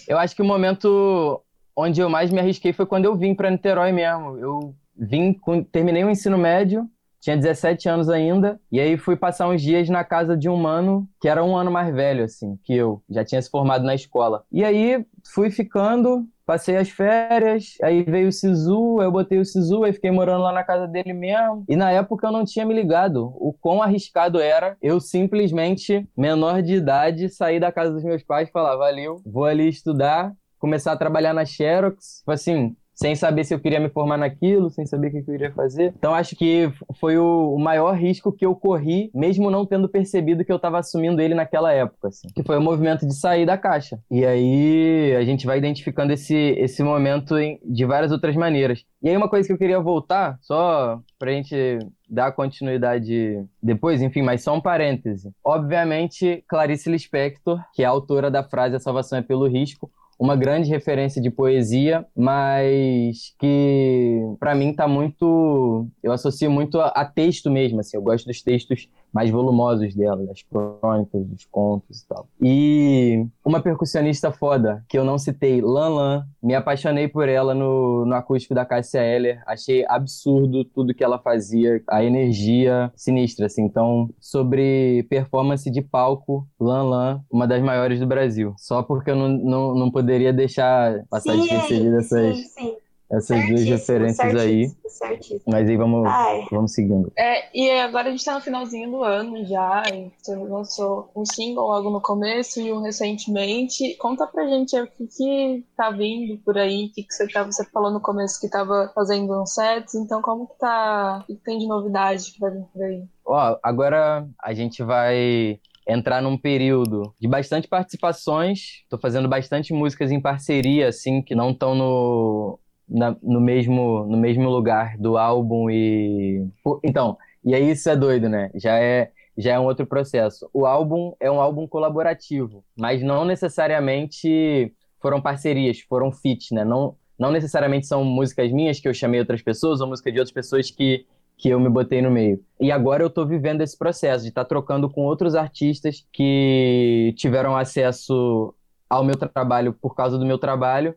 S6: Eu acho que o momento onde eu mais me arrisquei foi quando eu vim para Niterói mesmo. Eu vim, terminei o ensino médio, tinha 17 anos ainda, e aí fui passar uns dias na casa de um mano que era um ano mais velho, assim, que eu. Já tinha se formado na escola. E aí fui ficando, passei as férias, aí veio o Sisu, eu botei o Sisu, aí fiquei morando lá na casa dele mesmo. E na época eu não tinha me ligado o quão arriscado era eu simplesmente, menor de idade, sair da casa dos meus pais e falar: valeu, vou ali estudar, começar a trabalhar na Xerox. Tipo assim, sem saber se eu queria me formar naquilo, sem saber o que eu iria fazer. Então acho que foi o, maior risco que eu corri, mesmo não tendo percebido que eu estava assumindo ele naquela época, assim, que foi o movimento de sair da caixa. E aí a gente vai identificando esse, esse momento em- de várias outras maneiras. E aí uma coisa que eu queria voltar, só pra gente dar continuidade depois, enfim, mas só um parêntese. Obviamente, Clarice Lispector, que é a autora da frase A Salvação é pelo Risco, uma grande referência de poesia, mas que pra mim tá muito, eu associo muito a, a texto mesmo, assim, eu gosto dos textos mais volumosos dela, das crônicas, dos contos e tal. E uma percussionista foda, que eu não citei, Lan Lan, me apaixonei por ela no, no acústico da Cássia Eller, achei absurdo tudo que ela fazia, a energia sinistra, assim. Então, sobre performance de palco, Lan Lan, uma das maiores do Brasil. Só porque eu não, não, não poderia deixar passar despercebido essas,
S3: sim, sim.
S6: Essas duas
S3: Certíssimo,
S6: referências aí.
S3: certíssimo.
S6: Mas aí vamos,
S3: Ai,
S6: vamos seguindo.
S5: É, e agora a gente tá no finalzinho do ano já, você lançou um single logo no começo e um recentemente. Conta pra gente o que, que tá vindo por aí, o que, que você tá. Você falou no começo que tava fazendo uns sets, então como que tá. O que, que tem de novidade que vai vir por aí?
S6: Ó, agora a gente vai entrar num período de bastante participações. Tô fazendo bastante músicas em parceria, assim, que não estão no, na- no mesmo, no mesmo lugar do álbum e... Então, e aí isso é doido, né? Já é, já é um outro processo. O álbum é um álbum colaborativo, mas não necessariamente foram parcerias, foram feats, né? Não, não necessariamente são músicas minhas que eu chamei outras pessoas ou música de outras pessoas que que eu me botei no meio. E agora eu tô vivendo esse processo de estar trocando com outros artistas que tiveram acesso ao meu trabalho por causa do meu trabalho.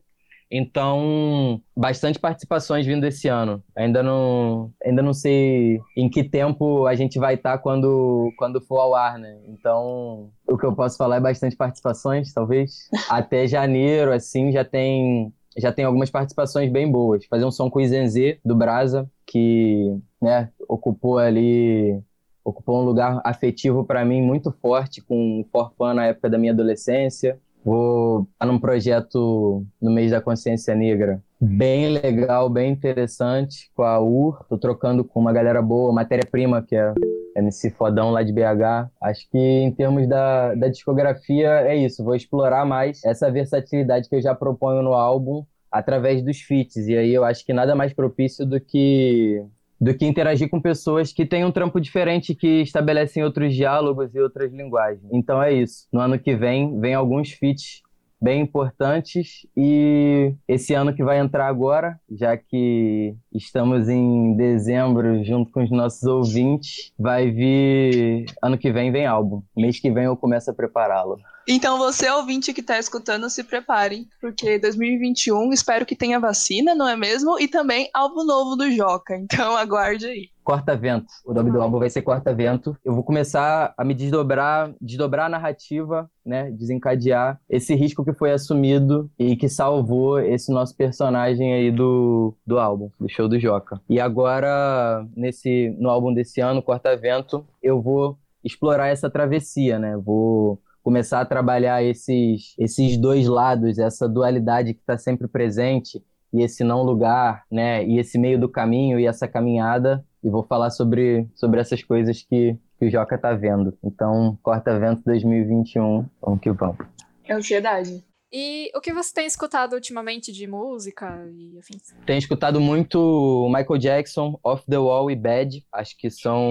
S6: Então, bastante participações vindo esse ano. Ainda não, ainda não sei em que tempo a gente vai estar quando, quando for ao ar, né? Então, o que eu posso falar é bastante participações, talvez. *laughs* Até janeiro, assim, já tem já tem algumas participações bem boas. Fazer um som com o Izenze, do Brasa, que né, ocupou ali ocupou um lugar afetivo para mim muito forte com o Forfan na época da minha adolescência. Vou estar num projeto no mês da consciência negra bem legal, bem interessante com a UR. Tô trocando com uma galera boa, matéria-prima, que é MC Fodão lá de BH. Acho que em termos da, da discografia é isso. Vou explorar mais essa versatilidade que eu já proponho no álbum através dos feats. E aí eu acho que nada mais propício do que do que interagir com pessoas que têm um trampo diferente, que estabelecem outros diálogos e outras linguagens. Então é isso. No ano que vem, vem alguns feats bem importantes e esse ano que vai entrar agora, já que estamos em dezembro junto com os nossos ouvintes, vai vir ano que vem vem álbum. Mês que vem eu começo a prepará-lo.
S5: Então, você ouvinte que tá escutando, se preparem, porque 2021 espero que tenha vacina, não é mesmo? E também álbum novo do Joca. Então, *laughs* aguarde aí.
S6: Corta Vento. O nome do álbum vai ser Corta Vento. Eu vou começar a me desdobrar, desdobrar a narrativa, né? Desencadear esse risco que foi assumido e que salvou esse nosso personagem aí do, do álbum, do show do Joca. E agora, nesse, no álbum desse ano, Corta Vento, eu vou explorar essa travessia, né? Vou começar a trabalhar esses, esses dois lados, essa dualidade que está sempre presente e esse não lugar, né? E esse meio do caminho e essa caminhada. E vou falar sobre, sobre essas coisas que, que o Joca tá vendo. Então, Corta Vento 2021, vamos que vamos.
S5: Ansiedade.
S4: E o que você tem escutado ultimamente de música e afins?
S6: Tenho escutado muito Michael Jackson, Off the Wall e Bad. Acho que são,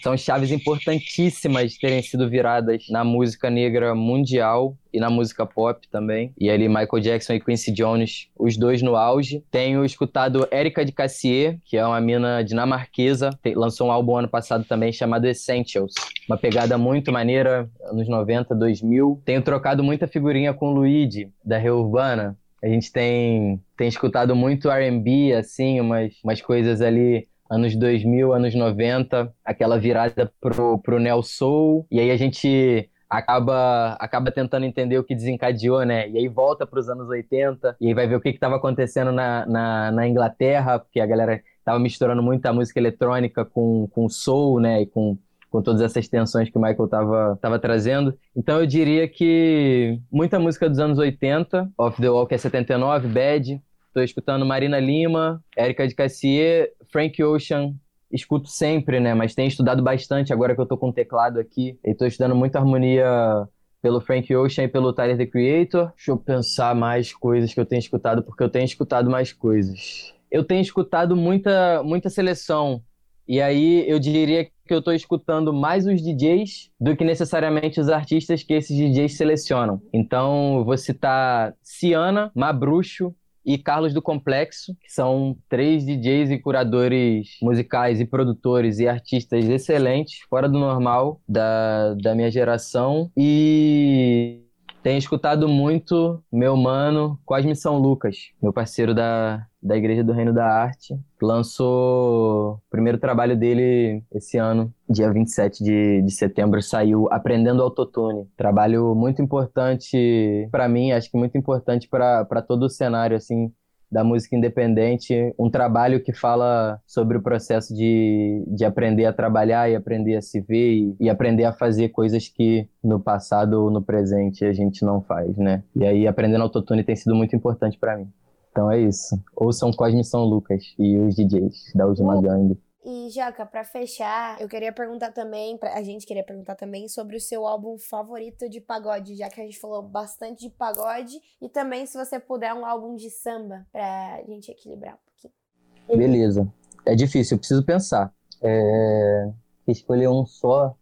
S6: são chaves importantíssimas de terem sido viradas na música negra mundial. E na música pop também. E ali Michael Jackson e Quincy Jones, os dois no auge. Tenho escutado Erika de Cassier, que é uma mina dinamarquesa, lançou um álbum ano passado também chamado Essentials. Uma pegada muito maneira, anos 90, 2000. Tenho trocado muita figurinha com o Luigi, da Reurbana. A gente tem, tem escutado muito R&B, assim, umas, umas coisas ali anos 2000, anos 90, aquela virada pro, pro Neo Soul, e aí a gente acaba acaba tentando entender o que desencadeou, né? E aí volta para os anos 80 e aí vai ver o que estava acontecendo na, na, na, Inglaterra, porque a galera estava misturando muita música eletrônica com, com soul, né? E com, com todas essas tensões que o Michael estava tava trazendo. Então eu diria que muita música dos anos 80, Off the Wall que é 79, Bad, Estou escutando Marina Lima, Érica de Cassier, Frank Ocean, escuto sempre, né? Mas tenho estudado bastante agora que eu tô com o teclado aqui. E tô estudando muita harmonia pelo Frank Ocean e pelo Tyler, The Creator. Deixa eu pensar mais coisas que eu tenho escutado, porque eu tenho escutado mais coisas. Eu tenho escutado muita, muita seleção. E aí eu diria que eu tô escutando mais os DJs do que necessariamente os artistas que esses DJs selecionam. Então, vou citar Ciana, Mabruxo, e Carlos do Complexo, que são três DJs e curadores musicais e produtores e artistas excelentes, fora do normal da, da minha geração. E tenho escutado muito meu mano Cosme São Lucas, meu parceiro da, da Igreja do Reino da Arte. Lançou o primeiro trabalho dele esse ano, dia 27 de, de setembro, saiu Aprendendo Autotune. Trabalho muito importante para mim, acho que muito importante para todo o cenário, assim, da música independente, um trabalho que fala sobre o processo de, de aprender a trabalhar e aprender a se ver e, e aprender a fazer coisas que no passado ou no presente a gente não faz, né? E aí aprendendo autotune tem sido muito importante para mim. Então é isso. Ouçam Cosme São Lucas e os DJs da Última Gangue.
S3: E, Jaca, para fechar, eu queria perguntar também, pra, a gente queria perguntar também sobre o seu álbum favorito de pagode, já que a gente falou bastante de pagode, e também se você puder um álbum de samba, pra gente equilibrar um pouquinho.
S6: Beleza. É difícil, eu preciso pensar. É... Escolher um só.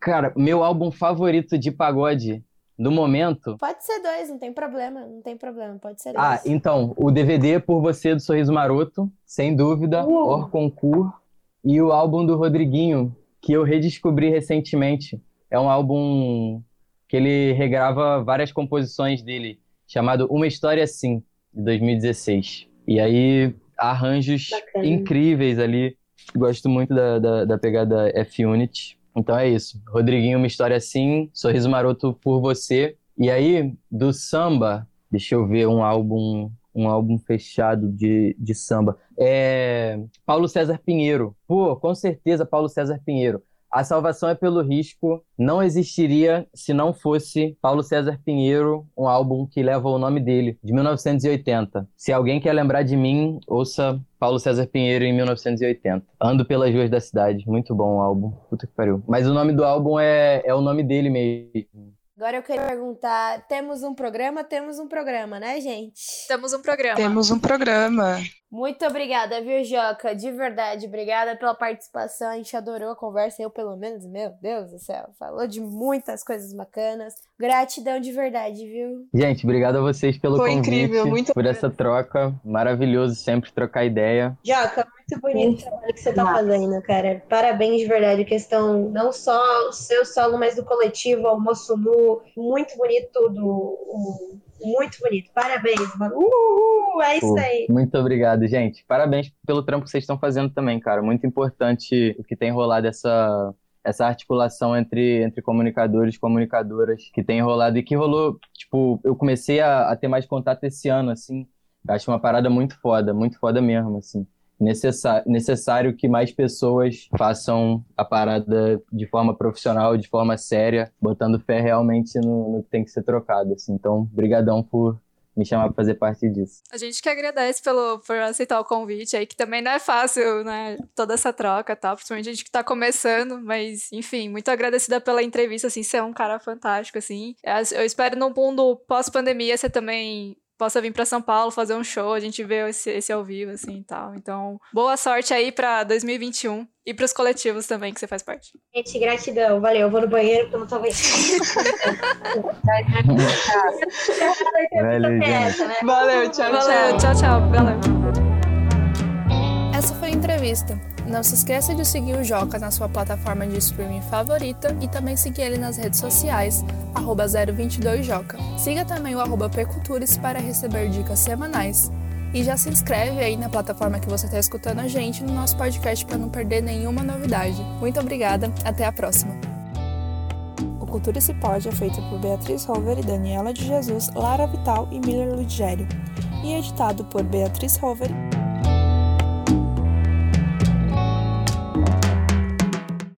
S6: Cara, meu álbum favorito de pagode no momento.
S3: Pode ser dois, não tem problema, não tem problema, pode ser
S6: ah, dois. Ah, então, o DVD Por Você do Sorriso Maroto, sem dúvida, uh. Or Concur e o álbum do Rodriguinho, que eu redescobri recentemente. É um álbum que ele regrava várias composições dele, chamado Uma História Assim, de 2016. E aí, arranjos Bacana. incríveis ali. Gosto muito da, da, da pegada F-Unit. Então é isso. Rodriguinho, Uma História Assim, Sorriso Maroto por Você. E aí, do samba, deixa eu ver um álbum um álbum fechado de, de samba. É Paulo César Pinheiro. Pô, com certeza Paulo César Pinheiro. A Salvação é pelo Risco não existiria se não fosse Paulo César Pinheiro, um álbum que leva o nome dele, de 1980. Se alguém quer lembrar de mim, ouça Paulo César Pinheiro em 1980. Ando pelas ruas da cidade. Muito bom o álbum. Puta que pariu. Mas o nome do álbum é, é o nome dele mesmo.
S3: Agora eu queria perguntar: temos um programa? Temos um programa, né, gente?
S4: Temos um programa.
S5: Temos um programa.
S3: Muito obrigada, viu, Joca? De verdade, obrigada pela participação. A gente adorou a conversa, eu pelo menos, meu Deus do céu. Falou de muitas coisas bacanas. Gratidão de verdade, viu?
S6: Gente, obrigado a vocês pelo
S5: Foi
S6: convite,
S5: incrível, muito
S6: por essa troca. Maravilhoso sempre trocar ideia.
S3: Joca, muito bonito o trabalho que você tá fazendo, cara. Parabéns de verdade. Questão não só o seu solo, mas do coletivo, Almoço Nu. Muito bonito tudo. Muito bonito. Parabéns, mano. Uhul, é isso aí.
S6: Muito obrigado, gente. Parabéns pelo trampo que vocês estão fazendo também, cara. Muito importante o que tem rolado essa essa articulação entre, entre comunicadores e comunicadoras que tem rolado e que rolou, tipo, eu comecei a, a ter mais contato esse ano, assim, acho uma parada muito foda, muito foda mesmo, assim necessário, que mais pessoas façam a parada de forma profissional, de forma séria, botando fé realmente no, no que tem que ser trocado. Assim. Então, brigadão por me chamar para fazer parte disso.
S4: A gente que agradece pelo, por aceitar o convite aí, que também não é fácil, né? Toda essa troca, tá? Principalmente a gente que tá começando, mas, enfim, muito agradecida pela entrevista, assim, você é um cara fantástico, assim. Eu espero no mundo pós-pandemia você também possa vir para São Paulo fazer um show, a gente vê esse, esse ao vivo, assim e tal. Então, boa sorte aí para 2021 e para os coletivos também que você faz parte.
S3: Gente, gratidão. Valeu. Eu vou no banheiro porque eu não tô vendo.
S6: Valeu,
S3: né?
S5: Valeu, tchau,
S4: Valeu,
S5: tchau.
S4: tchau, tchau. Valeu.
S1: Essa foi a entrevista. Não se esqueça de seguir o Joca na sua plataforma de streaming favorita e também seguir ele nas redes sociais, arroba 022joca. Siga também o arroba Precultures para receber dicas semanais. E já se inscreve aí na plataforma que você está escutando a gente no nosso podcast para não perder nenhuma novidade. Muito obrigada, até a próxima. O Cultura Se Pode é feito por Beatriz Rover e Daniela de Jesus, Lara Vital e Miller Ludgério. E editado por Beatriz Rover